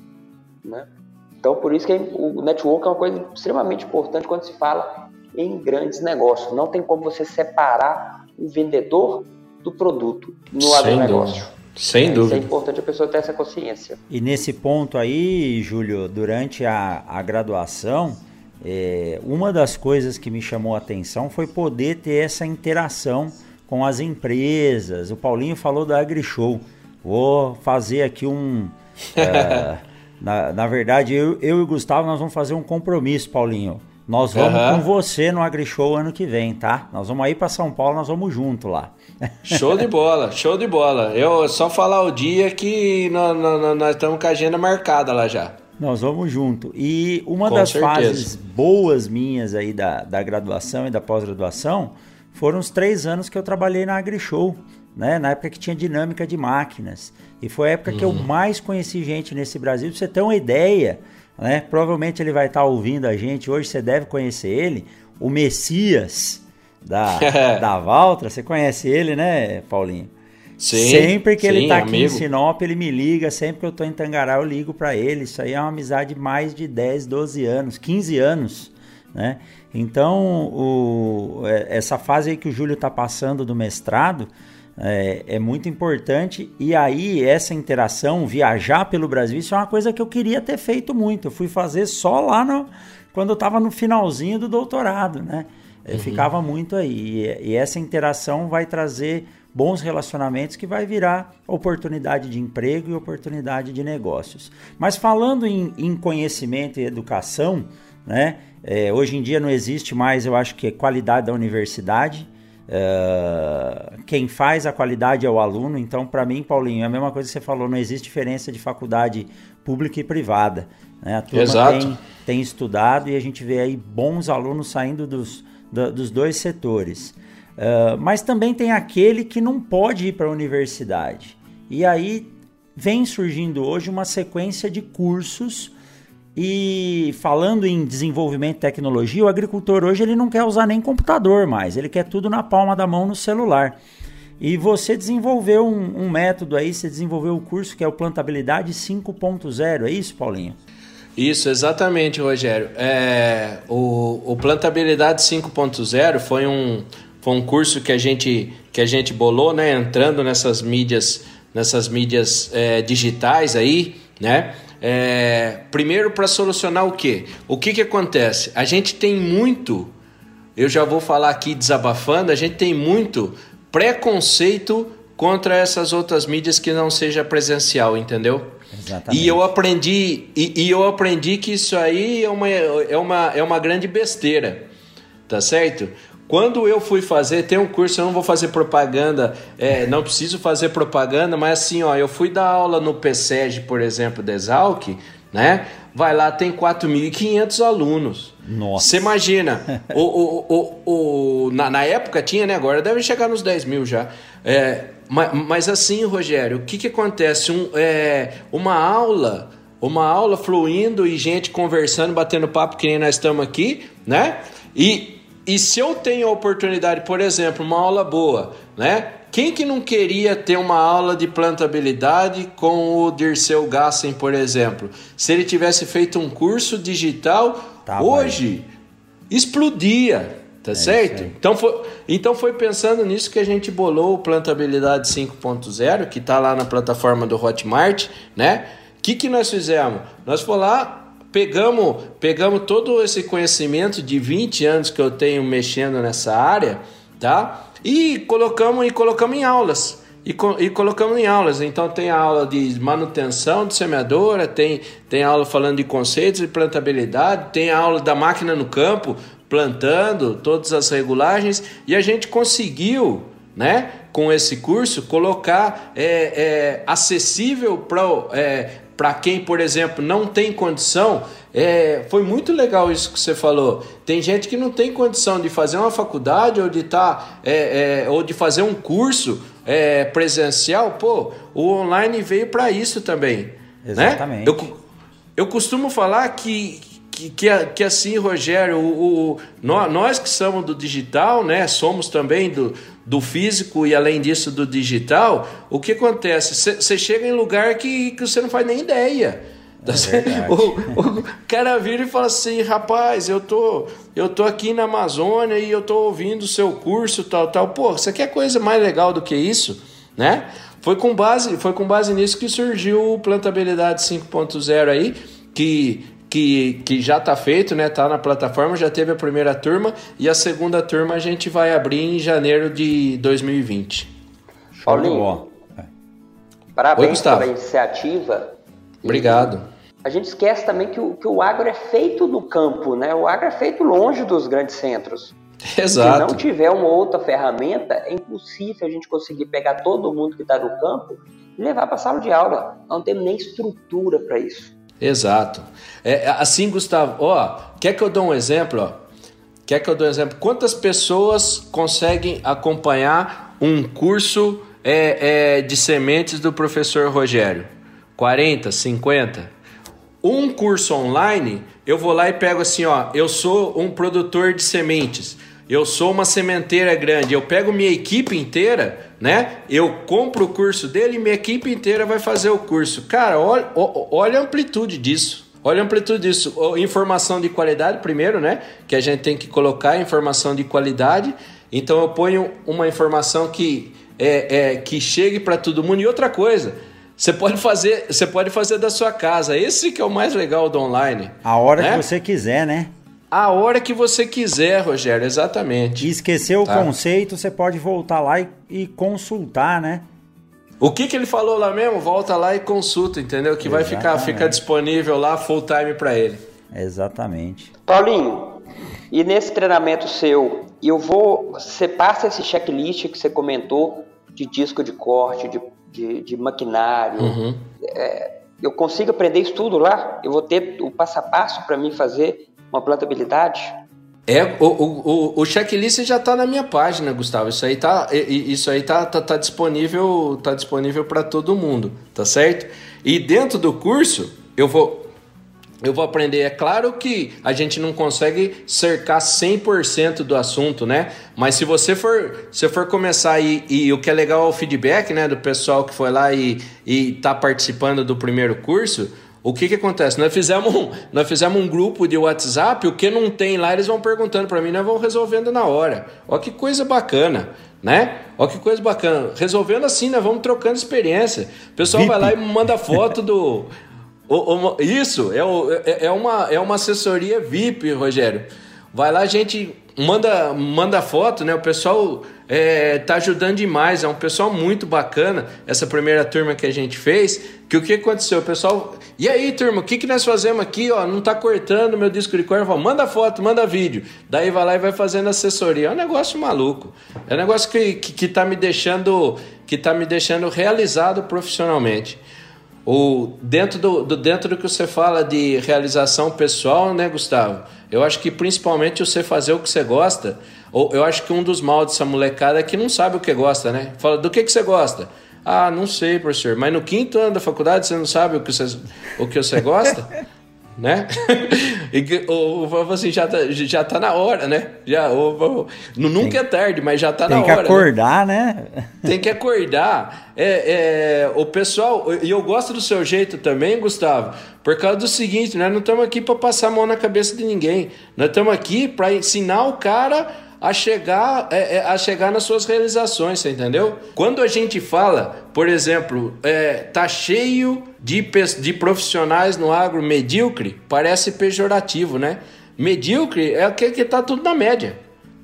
Né? Então, por isso que o network é uma coisa extremamente importante quando se fala em grandes negócios. Não tem como você separar o vendedor do produto no Sem agronegócio. Dúvida. Sem é, dúvida. é importante a pessoa ter essa consciência. E nesse ponto aí, Júlio, durante a, a graduação, é, uma das coisas que me chamou a atenção foi poder ter essa interação com as empresas. O Paulinho falou da AgriShow. Vou fazer aqui um. é, na, na verdade, eu, eu e o Gustavo nós vamos fazer um compromisso, Paulinho. Nós vamos uhum. com você no AgriShow ano que vem, tá? Nós vamos aí para São Paulo, nós vamos junto lá. Show de bola, show de bola. Eu só falar o dia que nós, nós, nós estamos com a agenda marcada lá já. Nós vamos junto. E uma com das certeza. fases boas minhas aí da, da graduação e da pós-graduação foram os três anos que eu trabalhei na AgriShow, né? Na época que tinha dinâmica de máquinas. E foi a época uhum. que eu uhum. mais conheci gente nesse Brasil. Pra você ter uma ideia, né? Provavelmente ele vai estar ouvindo a gente hoje, você deve conhecer ele, o Messias da, da Valtra. Você conhece ele, né, Paulinho? Sim, sempre que sim, ele tá aqui amigo. em Sinop, ele me liga. Sempre que eu tô em Tangará, eu ligo para ele. Isso aí é uma amizade de mais de 10, 12 anos, 15 anos, né? Então, o, é, essa fase aí que o Júlio tá passando do mestrado, é, é, muito importante. E aí, essa interação, viajar pelo Brasil, isso é uma coisa que eu queria ter feito muito. Eu fui fazer só lá no, quando eu estava no finalzinho do doutorado, né? Eu uhum. ficava muito aí. E, e, essa interação vai trazer bons relacionamentos que vai virar oportunidade de emprego e oportunidade de negócios. Mas falando em, em conhecimento e educação, né? É, hoje em dia não existe mais, eu acho que é qualidade da universidade Uh, quem faz a qualidade é o aluno, então para mim, Paulinho, é a mesma coisa que você falou, não existe diferença de faculdade pública e privada. Né? A turma Exato. Tem, tem estudado e a gente vê aí bons alunos saindo dos, do, dos dois setores. Uh, mas também tem aquele que não pode ir para a universidade. E aí vem surgindo hoje uma sequência de cursos e falando em desenvolvimento de tecnologia, o agricultor hoje ele não quer usar nem computador mais, ele quer tudo na palma da mão no celular. E você desenvolveu um, um método aí, você desenvolveu o curso que é o Plantabilidade 5.0, é isso, Paulinho? Isso, exatamente, Rogério. É, o, o Plantabilidade 5.0 foi um, foi um curso que a gente, que a gente bolou, né? Entrando nessas mídias, nessas mídias é, digitais aí, né? É, primeiro para solucionar o quê? O que, que acontece? A gente tem muito, eu já vou falar aqui desabafando, a gente tem muito preconceito contra essas outras mídias que não seja presencial, entendeu? Exatamente. E eu aprendi e, e, eu aprendi que isso aí é uma, é, uma, é uma grande besteira, tá certo? Quando eu fui fazer, tem um curso, eu não vou fazer propaganda, é, não preciso fazer propaganda, mas assim, ó, eu fui dar aula no PSEG, por exemplo, da Exalc, né? Vai lá, tem 4.500 alunos. Nossa. Você imagina, o, o, o, o, na, na época tinha, né? Agora deve chegar nos 10 mil já. É, mas, mas, assim, Rogério, o que, que acontece? Um, é, uma aula, uma aula fluindo e gente conversando, batendo papo que nem nós estamos aqui, né? E e se eu tenho a oportunidade, por exemplo, uma aula boa, né? Quem que não queria ter uma aula de plantabilidade com o Dirceu Gassen, por exemplo? Se ele tivesse feito um curso digital, tá, hoje vai. explodia, tá é certo? Então foi, então foi pensando nisso que a gente bolou o Plantabilidade 5.0, que está lá na plataforma do Hotmart, né? O que, que nós fizemos? Nós fomos lá, pegamos, pegamos todo esse conhecimento de 20 anos que eu tenho mexendo nessa área, tá? E colocamos e colocamos em aulas. E, e colocamos em aulas. Então tem a aula de manutenção de semeadora, tem, tem aula falando de conceitos de plantabilidade, tem a aula da máquina no campo, plantando todas as regulagens, e a gente conseguiu, né, com esse curso, colocar é, é, acessível para é, para quem, por exemplo, não tem condição, é, foi muito legal isso que você falou. Tem gente que não tem condição de fazer uma faculdade ou de tá, é, é, ou de fazer um curso é, presencial. Pô, o online veio para isso também. Né? Exatamente. Né? Eu, eu costumo falar que, que, que, que assim, Rogério, o, o, nós que somos do digital, né, somos também do, do físico e além disso do digital, o que acontece? Você chega em lugar que, que você não faz nem ideia. É o, o, cara vira e fala assim, rapaz, eu tô, eu tô aqui na Amazônia e eu tô ouvindo o seu curso, tal, tal. Pô, você quer coisa mais legal do que isso, né? Foi com base, foi com base nisso que surgiu o Plantabilidade 5.0 aí, que que, que já está feito, né? Tá na plataforma, já teve a primeira turma e a segunda turma a gente vai abrir em janeiro de 2020. Paulinho, parabéns Oi, pela iniciativa. Obrigado. A gente esquece também que o, que o agro é feito no campo, né? O agro é feito longe dos grandes centros. Exato. Se não tiver uma outra ferramenta, é impossível a gente conseguir pegar todo mundo que está no campo e levar para a sala de aula. Não temos nem estrutura para isso. Exato. É, é, assim, Gustavo, ó, quer que eu dou um exemplo? Ó? Quer que eu dou um exemplo? Quantas pessoas conseguem acompanhar um curso é, é, de sementes do professor Rogério? 40, 50? Um curso online, eu vou lá e pego assim, ó, eu sou um produtor de sementes eu sou uma sementeira grande, eu pego minha equipe inteira, né? Eu compro o curso dele e minha equipe inteira vai fazer o curso. Cara, olha, olha a amplitude disso. Olha a amplitude disso. Informação de qualidade, primeiro, né? Que a gente tem que colocar informação de qualidade. Então eu ponho uma informação que, é, é que chegue para todo mundo. E outra coisa, você pode fazer, você pode fazer da sua casa. Esse que é o mais legal do online. A hora né? que você quiser, né? A hora que você quiser, Rogério, exatamente. E esqueceu tá? o conceito, você pode voltar lá e, e, consultar, né? O que, que ele falou lá mesmo? Volta lá e consulta, entendeu? Que exatamente. vai ficar fica disponível lá full time para ele. Exatamente. Paulinho, E nesse treinamento seu, eu vou. Você passa esse checklist que você comentou de disco de corte, de, de, de maquinário. Uhum. É, eu consigo aprender isso tudo lá? Eu vou ter o passo a passo para mim fazer uma plantabilidade? É, o, o, o checklist já está na minha página, Gustavo. Isso aí tá, isso aí tá, tá, tá disponível, tá disponível para todo mundo, tá certo? E dentro do curso, eu vou eu vou aprender. É claro que a gente não consegue cercar 100% do assunto, né? Mas se você for, se for começar aí, e o que é legal é o feedback, né, do pessoal que foi lá e, e tá participando do primeiro curso, o que que acontece? Nós fizemos, um, nós fizemos um grupo de WhatsApp, o que não tem lá, eles vão perguntando para mim, nós vamos resolvendo na hora. Ó que coisa bacana, né? Ó que coisa bacana. Resolvendo assim, nós vamos trocando experiência. O pessoal VIP. vai lá e manda foto do isso, é, é, é, uma, é uma assessoria VIP, Rogério. Vai lá, a gente manda, manda foto, né? O pessoal é, tá ajudando demais, é um pessoal muito bacana. Essa primeira turma que a gente fez, que o que aconteceu? O pessoal, e aí, turma, o que, que nós fazemos aqui? Ó, não tá cortando meu disco de corda? Manda foto, manda vídeo. Daí vai lá e vai fazendo assessoria. É um negócio maluco. É um negócio que, que, que tá me deixando que tá me deixando realizado profissionalmente. O, dentro, do, do, dentro do que você fala de realização pessoal, né, Gustavo? Eu acho que principalmente você fazer o que você gosta. Ou eu acho que um dos mal dessa molecada é que não sabe o que gosta, né? Fala, do que, que você gosta? Ah, não sei, professor. Mas no quinto ano da faculdade você não sabe o que você, o que você gosta? né? e, ou, assim, já tá, já tá na hora, né? Já, ou, ou, nunca tem, é tarde, mas já tá na hora. Tem que acordar, né? né? Tem que acordar. É, é, o pessoal, e eu gosto do seu jeito também, Gustavo, por causa do seguinte, nós não estamos aqui para passar a mão na cabeça de ninguém. Nós estamos aqui para ensinar o cara a chegar, é, é, a chegar nas suas realizações, você entendeu? Quando a gente fala, por exemplo, é, tá cheio de, de profissionais no agro medíocre, parece pejorativo, né? Medíocre é aquele que tá tudo na média,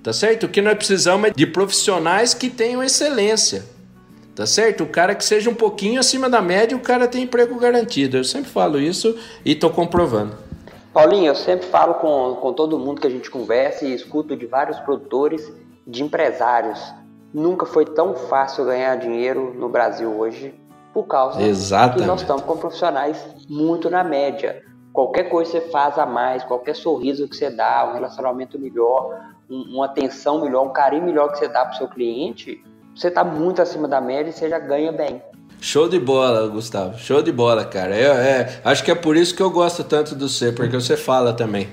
tá certo? O que nós precisamos é de profissionais que tenham excelência, tá certo? O cara que seja um pouquinho acima da média, o cara tem emprego garantido. Eu sempre falo isso e tô comprovando. Paulinho, eu sempre falo com, com todo mundo que a gente conversa e escuto de vários produtores, de empresários. Nunca foi tão fácil ganhar dinheiro no Brasil hoje por causa Exatamente. que nós estamos com profissionais muito na média. Qualquer coisa que você faz a mais, qualquer sorriso que você dá, um relacionamento melhor, um, uma atenção melhor, um carinho melhor que você dá para o seu cliente, você está muito acima da média e você já ganha bem. Show de bola, Gustavo. Show de bola, cara. Eu, é, acho que é por isso que eu gosto tanto do você, porque você fala também.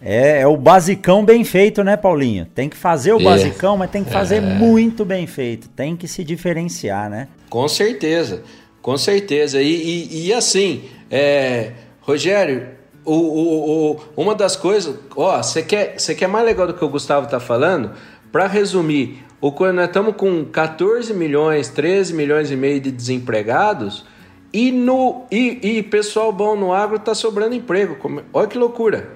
É, é o basicão bem feito, né, Paulinho? Tem que fazer o é. basicão, mas tem que fazer é. muito bem feito. Tem que se diferenciar, né? Com certeza, com certeza. E, e, e assim, é, Rogério, o, o, o, uma das coisas, ó, você quer, quer mais legal do que o Gustavo tá falando? Para resumir, ou quando nós estamos com 14 milhões, 13 milhões e meio de desempregados e, no, e, e pessoal bom no agro está sobrando emprego. Como, olha que loucura.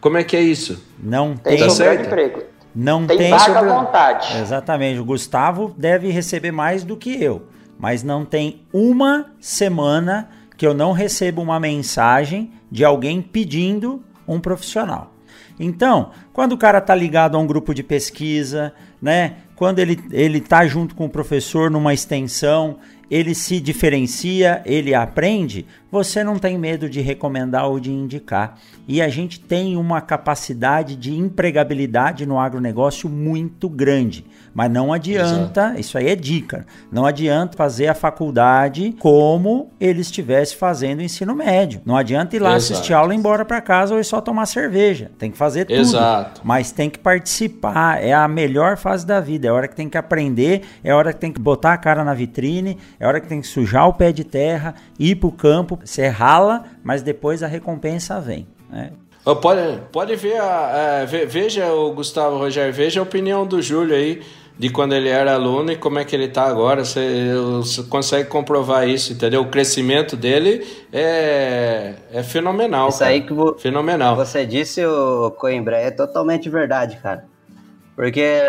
Como é que é isso? Não tem, tem sobrando emprego. Não tem, tem vaga à vontade. Exatamente. O Gustavo deve receber mais do que eu, mas não tem uma semana que eu não recebo uma mensagem de alguém pedindo um profissional. Então, quando o cara está ligado a um grupo de pesquisa, né? Quando ele ele tá junto com o professor numa extensão, ele se diferencia, ele aprende, você não tem medo de recomendar ou de indicar. E a gente tem uma capacidade de empregabilidade no agronegócio muito grande. Mas não adianta, Exato. isso aí é dica, não adianta fazer a faculdade como ele estivesse fazendo o ensino médio. Não adianta ir lá Exato. assistir aula e ir embora para casa ou só tomar cerveja. Tem que fazer tudo. Exato. Mas tem que participar. É a melhor fase da vida. É a hora que tem que aprender, é a hora que tem que botar a cara na vitrine, é a hora que tem que sujar o pé de terra, ir pro campo. Você rala, mas depois a recompensa vem. Né? Pode, pode ver, a, a, veja o Gustavo Rogério, veja a opinião do Júlio aí de quando ele era aluno e como é que ele está agora. Você, você, consegue comprovar isso, entendeu? O crescimento dele é, é fenomenal. Isso cara. aí que vo, fenomenal. você disse, o Coimbra, é totalmente verdade, cara. Porque,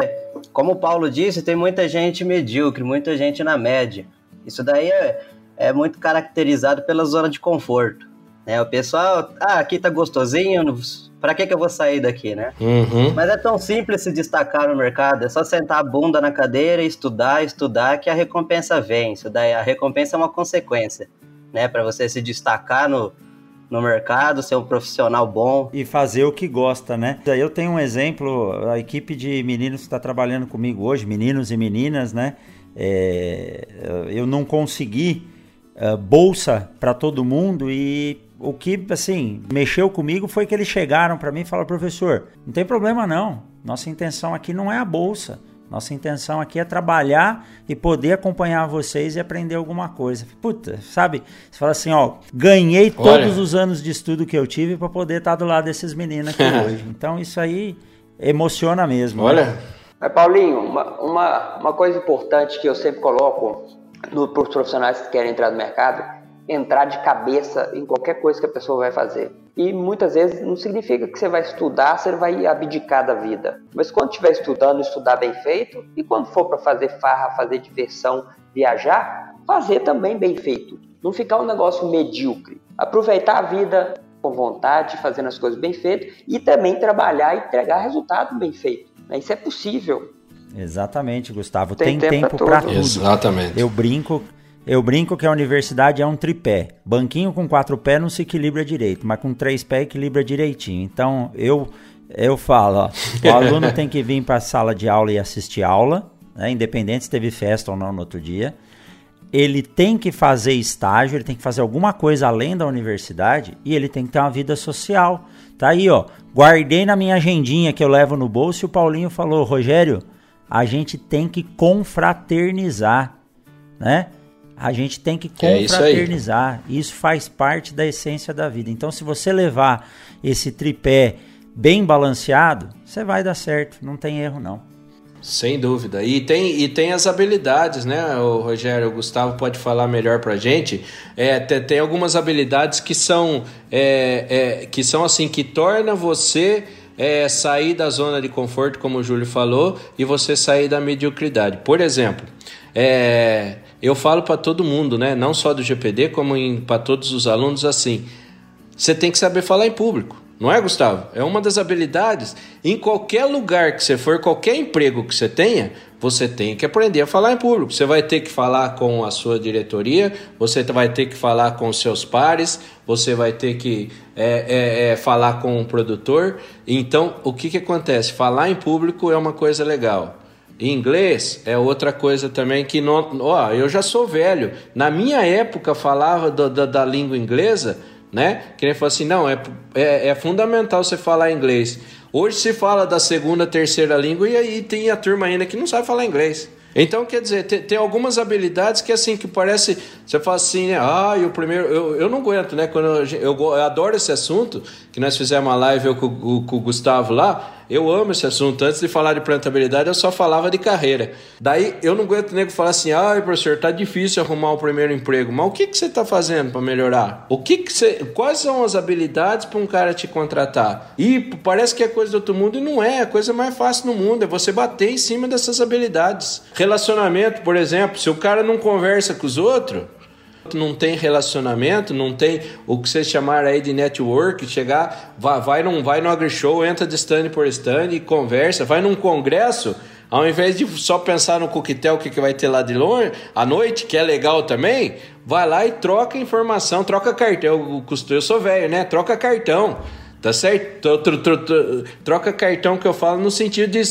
como o Paulo disse, tem muita gente medíocre, muita gente na média. Isso daí é, é muito caracterizado pela zona de conforto. Né? O pessoal, ah, aqui tá gostosinho, Pra que, que eu vou sair daqui, né? Uhum. Mas é tão simples se destacar no mercado, é só sentar a bunda na cadeira, estudar, estudar, que a recompensa vem. Isso daí, a recompensa é uma consequência, né? Para você se destacar no, no mercado, ser um profissional bom. E fazer o que gosta, né? Daí eu tenho um exemplo, a equipe de meninos que está trabalhando comigo hoje, meninos e meninas, né? É, eu não consegui uh, bolsa para todo mundo e o que, assim, mexeu comigo foi que eles chegaram para mim e falaram, professor, não tem problema não, nossa intenção aqui não é a bolsa, nossa intenção aqui é trabalhar e poder acompanhar vocês e aprender alguma coisa. Puta, sabe? Você fala assim, ó, ganhei Olha. todos os anos de estudo que eu tive para poder estar do lado desses meninos aqui hoje. Então isso aí emociona mesmo. Né? Olha. Né? Mas, Paulinho, uma, uma, uma coisa importante que eu sempre coloco para os profissionais que querem entrar no mercado, entrar de cabeça em qualquer coisa que a pessoa vai fazer. E muitas vezes não significa que você vai estudar, você vai abdicar da vida. Mas quando estiver estudando, estudar bem feito, e quando for para fazer farra, fazer diversão, viajar, fazer também bem feito. Não ficar um negócio medíocre. Aproveitar a vida com vontade, fazendo as coisas bem feitas e também trabalhar e entregar resultado bem feito. Isso é possível. Exatamente, Gustavo. Tem, Tem tempo para tudo. Exatamente. Eu brinco, eu brinco que a universidade é um tripé. Banquinho com quatro pés não se equilibra direito, mas com três pés equilibra direitinho. Então eu eu falo, ó, o aluno tem que vir para a sala de aula e assistir aula, né, independente se teve festa ou não no outro dia. Ele tem que fazer estágio, ele tem que fazer alguma coisa além da universidade e ele tem que ter uma vida social. Tá aí, ó. Guardei na minha agendinha que eu levo no bolso e o Paulinho falou, Rogério, a gente tem que confraternizar, né? A gente tem que confraternizar. É isso, isso, faz parte da essência da vida. Então, se você levar esse tripé bem balanceado, você vai dar certo. Não tem erro, não. Sem dúvida. E tem, e tem as habilidades, né, o Rogério? O Gustavo pode falar melhor pra gente. É, tem, tem algumas habilidades que são, é, é, que são assim, que torna você é sair da zona de conforto, como o Júlio falou, e você sair da mediocridade. Por exemplo, é, eu falo para todo mundo, né, não só do GPD, como para todos os alunos, assim: você tem que saber falar em público. Não é, Gustavo? É uma das habilidades. Em qualquer lugar que você for, qualquer emprego que você tenha, você tem que aprender a falar em público. Você vai ter que falar com a sua diretoria, você vai ter que falar com seus pares, você vai ter que é, é, é, falar com o produtor. Então, o que, que acontece? Falar em público é uma coisa legal. Inglês é outra coisa também que não. Ó, eu já sou velho. Na minha época falava do, da, da língua inglesa, né? Que nem falou assim, não, é, é, é fundamental você falar inglês. Hoje se fala da segunda, terceira língua e aí tem a turma ainda que não sabe falar inglês. Então, quer dizer, tem, tem, algumas habilidades que assim, que parece. Você fala assim, né? Ah, o primeiro. Eu, eu não aguento, né? Quando eu, eu, eu adoro esse assunto, que nós fizemos uma live eu, com, com o Gustavo lá. Eu amo esse assunto. Antes de falar de plantabilidade, eu só falava de carreira. Daí eu não aguento nego falar assim: ai, professor, tá difícil arrumar o primeiro emprego. Mas o que, que você tá fazendo para melhorar? O que, que você. Quais são as habilidades para um cara te contratar? E parece que é coisa do outro mundo e não é. É a coisa mais fácil no mundo. É você bater em cima dessas habilidades. Relacionamento, por exemplo, se o cara não conversa com os outros não tem relacionamento, não tem o que vocês chamaram aí de network, chegar, vai, vai, num, vai no agri-show, entra de stand por stand e conversa, vai num congresso, ao invés de só pensar no coquetel que, que vai ter lá de longe, à noite, que é legal também, vai lá e troca informação, troca cartão. Eu, eu sou velho, né? Troca cartão, tá certo? Troca cartão que eu falo no sentido de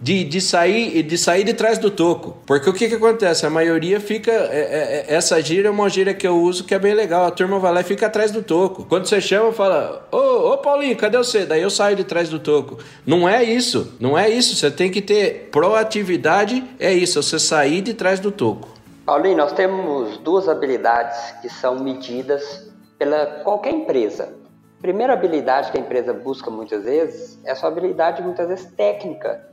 de, de, sair, de sair de trás do toco. Porque o que, que acontece? A maioria fica. É, é, essa gira é uma gira que eu uso que é bem legal. A turma vai lá e fica atrás do toco. Quando você chama, fala: Ô, ô Paulinho, cadê você? Daí eu saio de trás do toco. Não é isso. Não é isso. Você tem que ter proatividade. É isso. Você sair de trás do toco. Paulinho, nós temos duas habilidades que são medidas pela qualquer empresa. Primeira habilidade que a empresa busca muitas vezes é sua habilidade muitas vezes técnica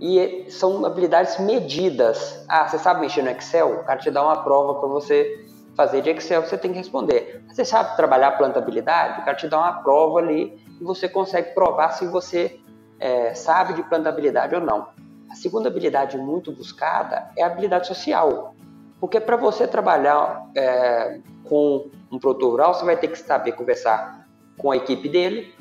e são habilidades medidas. Ah, você sabe mexer no Excel? O cara te dá uma prova para você fazer de Excel, você tem que responder. Você sabe trabalhar plantabilidade? O cara te dá uma prova ali e você consegue provar se você é, sabe de plantabilidade ou não. A segunda habilidade muito buscada é a habilidade social. Porque para você trabalhar é, com um produtor rural, você vai ter que saber conversar com a equipe dele,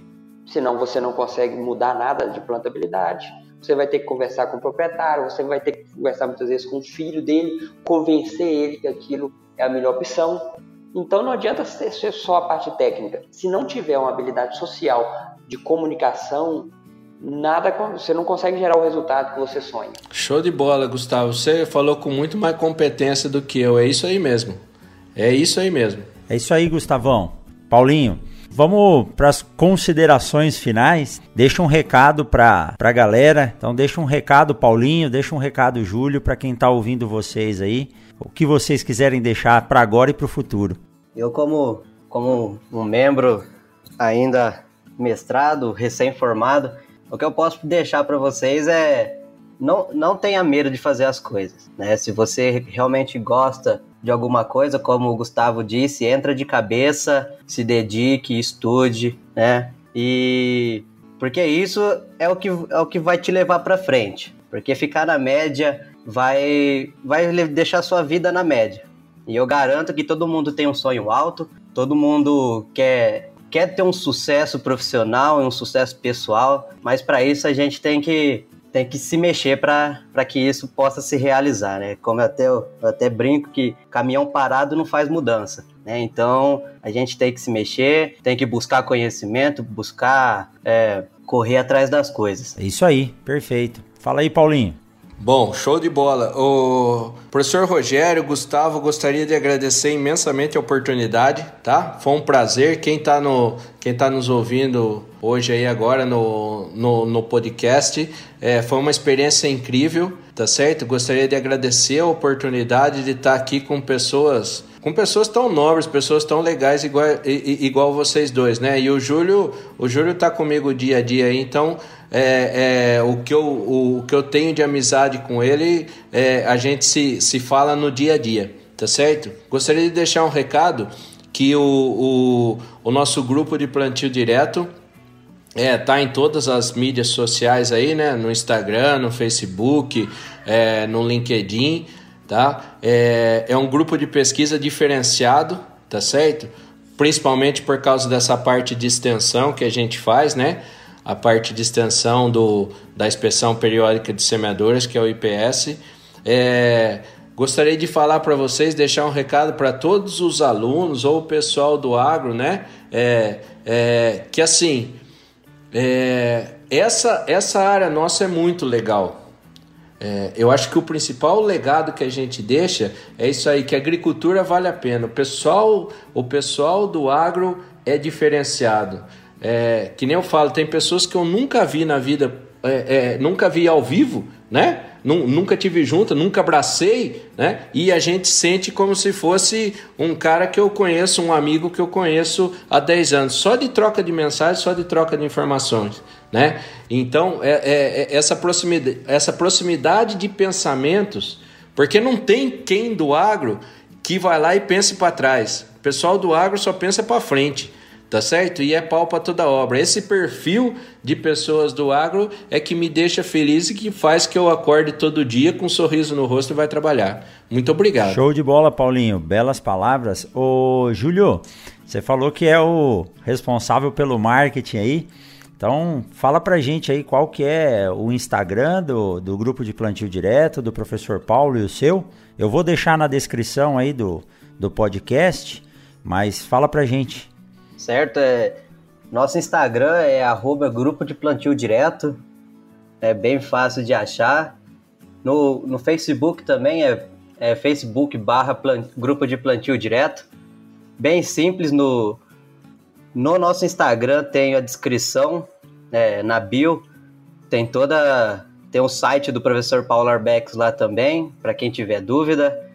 senão você não consegue mudar nada de plantabilidade. Você vai ter que conversar com o proprietário, você vai ter que conversar muitas vezes com o filho dele, convencer ele que aquilo é a melhor opção. Então não adianta ser só a parte técnica. Se não tiver uma habilidade social de comunicação, nada você não consegue gerar o resultado que você sonha. Show de bola, Gustavo. Você falou com muito mais competência do que eu. É isso aí mesmo. É isso aí mesmo. É isso aí, Gustavão. Paulinho, Vamos para as considerações finais. Deixa um recado para a galera. Então deixa um recado, Paulinho, deixa um recado, Júlio, para quem está ouvindo vocês aí. O que vocês quiserem deixar para agora e para o futuro. Eu como como um membro ainda mestrado, recém-formado, o que eu posso deixar para vocês é não, não tenha medo de fazer as coisas, né? Se você realmente gosta de alguma coisa, como o Gustavo disse, entra de cabeça, se dedique, estude, né? E porque isso é o que, é o que vai te levar para frente. Porque ficar na média vai vai deixar sua vida na média. E eu garanto que todo mundo tem um sonho alto, todo mundo quer quer ter um sucesso profissional e um sucesso pessoal, mas para isso a gente tem que tem que se mexer para que isso possa se realizar, né? Como eu até, eu até brinco que caminhão parado não faz mudança, né? Então a gente tem que se mexer, tem que buscar conhecimento, buscar é, correr atrás das coisas. É isso aí, perfeito. Fala aí, Paulinho. Bom, show de bola. O professor Rogério, Gustavo, gostaria de agradecer imensamente a oportunidade, tá? Foi um prazer. Quem está no, quem tá nos ouvindo hoje aí agora no, no, no podcast, é, foi uma experiência incrível, tá certo? Gostaria de agradecer a oportunidade de estar aqui com pessoas com pessoas tão nobres, pessoas tão legais igual, igual vocês dois, né? E o Júlio, o Júlio tá comigo dia a dia então é, é, o, que eu, o, o, que eu tenho de amizade com ele, é, a gente se, se fala no dia a dia, tá certo? Gostaria de deixar um recado que o, o, o nosso grupo de plantio direto é, tá em todas as mídias sociais aí, né? No Instagram, no Facebook, é, no LinkedIn, tá? É, é um grupo de pesquisa diferenciado, tá certo? Principalmente por causa dessa parte de extensão que a gente faz, né? a parte de extensão do, da inspeção periódica de semeadoras, que é o IPS. É, gostaria de falar para vocês, deixar um recado para todos os alunos ou o pessoal do agro, né? É, é, que assim, é, essa, essa área nossa é muito legal. É, eu acho que o principal legado que a gente deixa é isso aí, que a agricultura vale a pena. O pessoal, o pessoal do agro é diferenciado. É, que nem eu falo, tem pessoas que eu nunca vi na vida, é, é, nunca vi ao vivo, né? Nunca tive junto, nunca abracei, né? E a gente sente como se fosse um cara que eu conheço, um amigo que eu conheço há 10 anos, só de troca de mensagens, só de troca de informações, né? Então, é, é, é essa, proximidade, essa proximidade de pensamentos, porque não tem quem do agro que vai lá e pense para trás. O pessoal do agro só pensa para frente tá certo? E é pau para toda obra. Esse perfil de pessoas do agro é que me deixa feliz e que faz que eu acorde todo dia com um sorriso no rosto e vai trabalhar. Muito obrigado. Show de bola, Paulinho. Belas palavras. Ô, Júlio, você falou que é o responsável pelo marketing aí. Então, fala pra gente aí qual que é o Instagram do, do grupo de plantio direto, do professor Paulo e o seu. Eu vou deixar na descrição aí do, do podcast, mas fala pra gente certo? É, nosso Instagram é arroba grupo de plantio direto, é bem fácil de achar. No, no Facebook também é, é Facebook barra grupo de plantio direto. Bem simples, no, no nosso Instagram tem a descrição, é, na bio, tem toda... Tem o site do professor Paulo Arbex lá também, para quem tiver dúvida.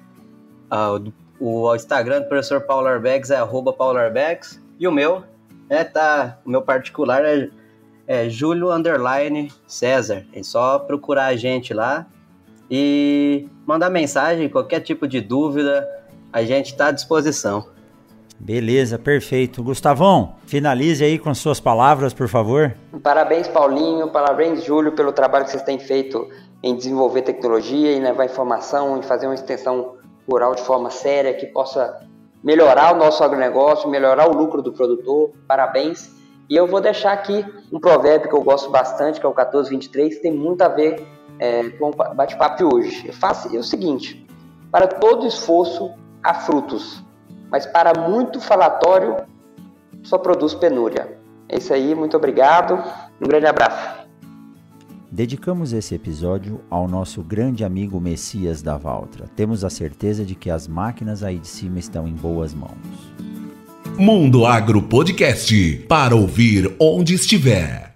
Ah, o, o Instagram do professor Paulo Arbex é arroba Paulo Arbex. E o meu, é, tá, o meu particular é, é Júlio Underline César. É só procurar a gente lá e mandar mensagem, qualquer tipo de dúvida, a gente está à disposição. Beleza, perfeito. Gustavão, finalize aí com suas palavras, por favor. Parabéns, Paulinho, parabéns, Júlio, pelo trabalho que vocês têm feito em desenvolver tecnologia, em levar informação, em fazer uma extensão rural de forma séria que possa melhorar o nosso agronegócio, melhorar o lucro do produtor. Parabéns. E eu vou deixar aqui um provérbio que eu gosto bastante, que é o 1423, que tem muito a ver é, com o bate-papo de hoje. É, é o seguinte: para todo esforço há frutos, mas para muito falatório só produz penúria. É isso aí, muito obrigado, um grande abraço. Dedicamos esse episódio ao nosso grande amigo Messias da Valtra. Temos a certeza de que as máquinas aí de cima estão em boas mãos. Mundo Agro Podcast para ouvir onde estiver.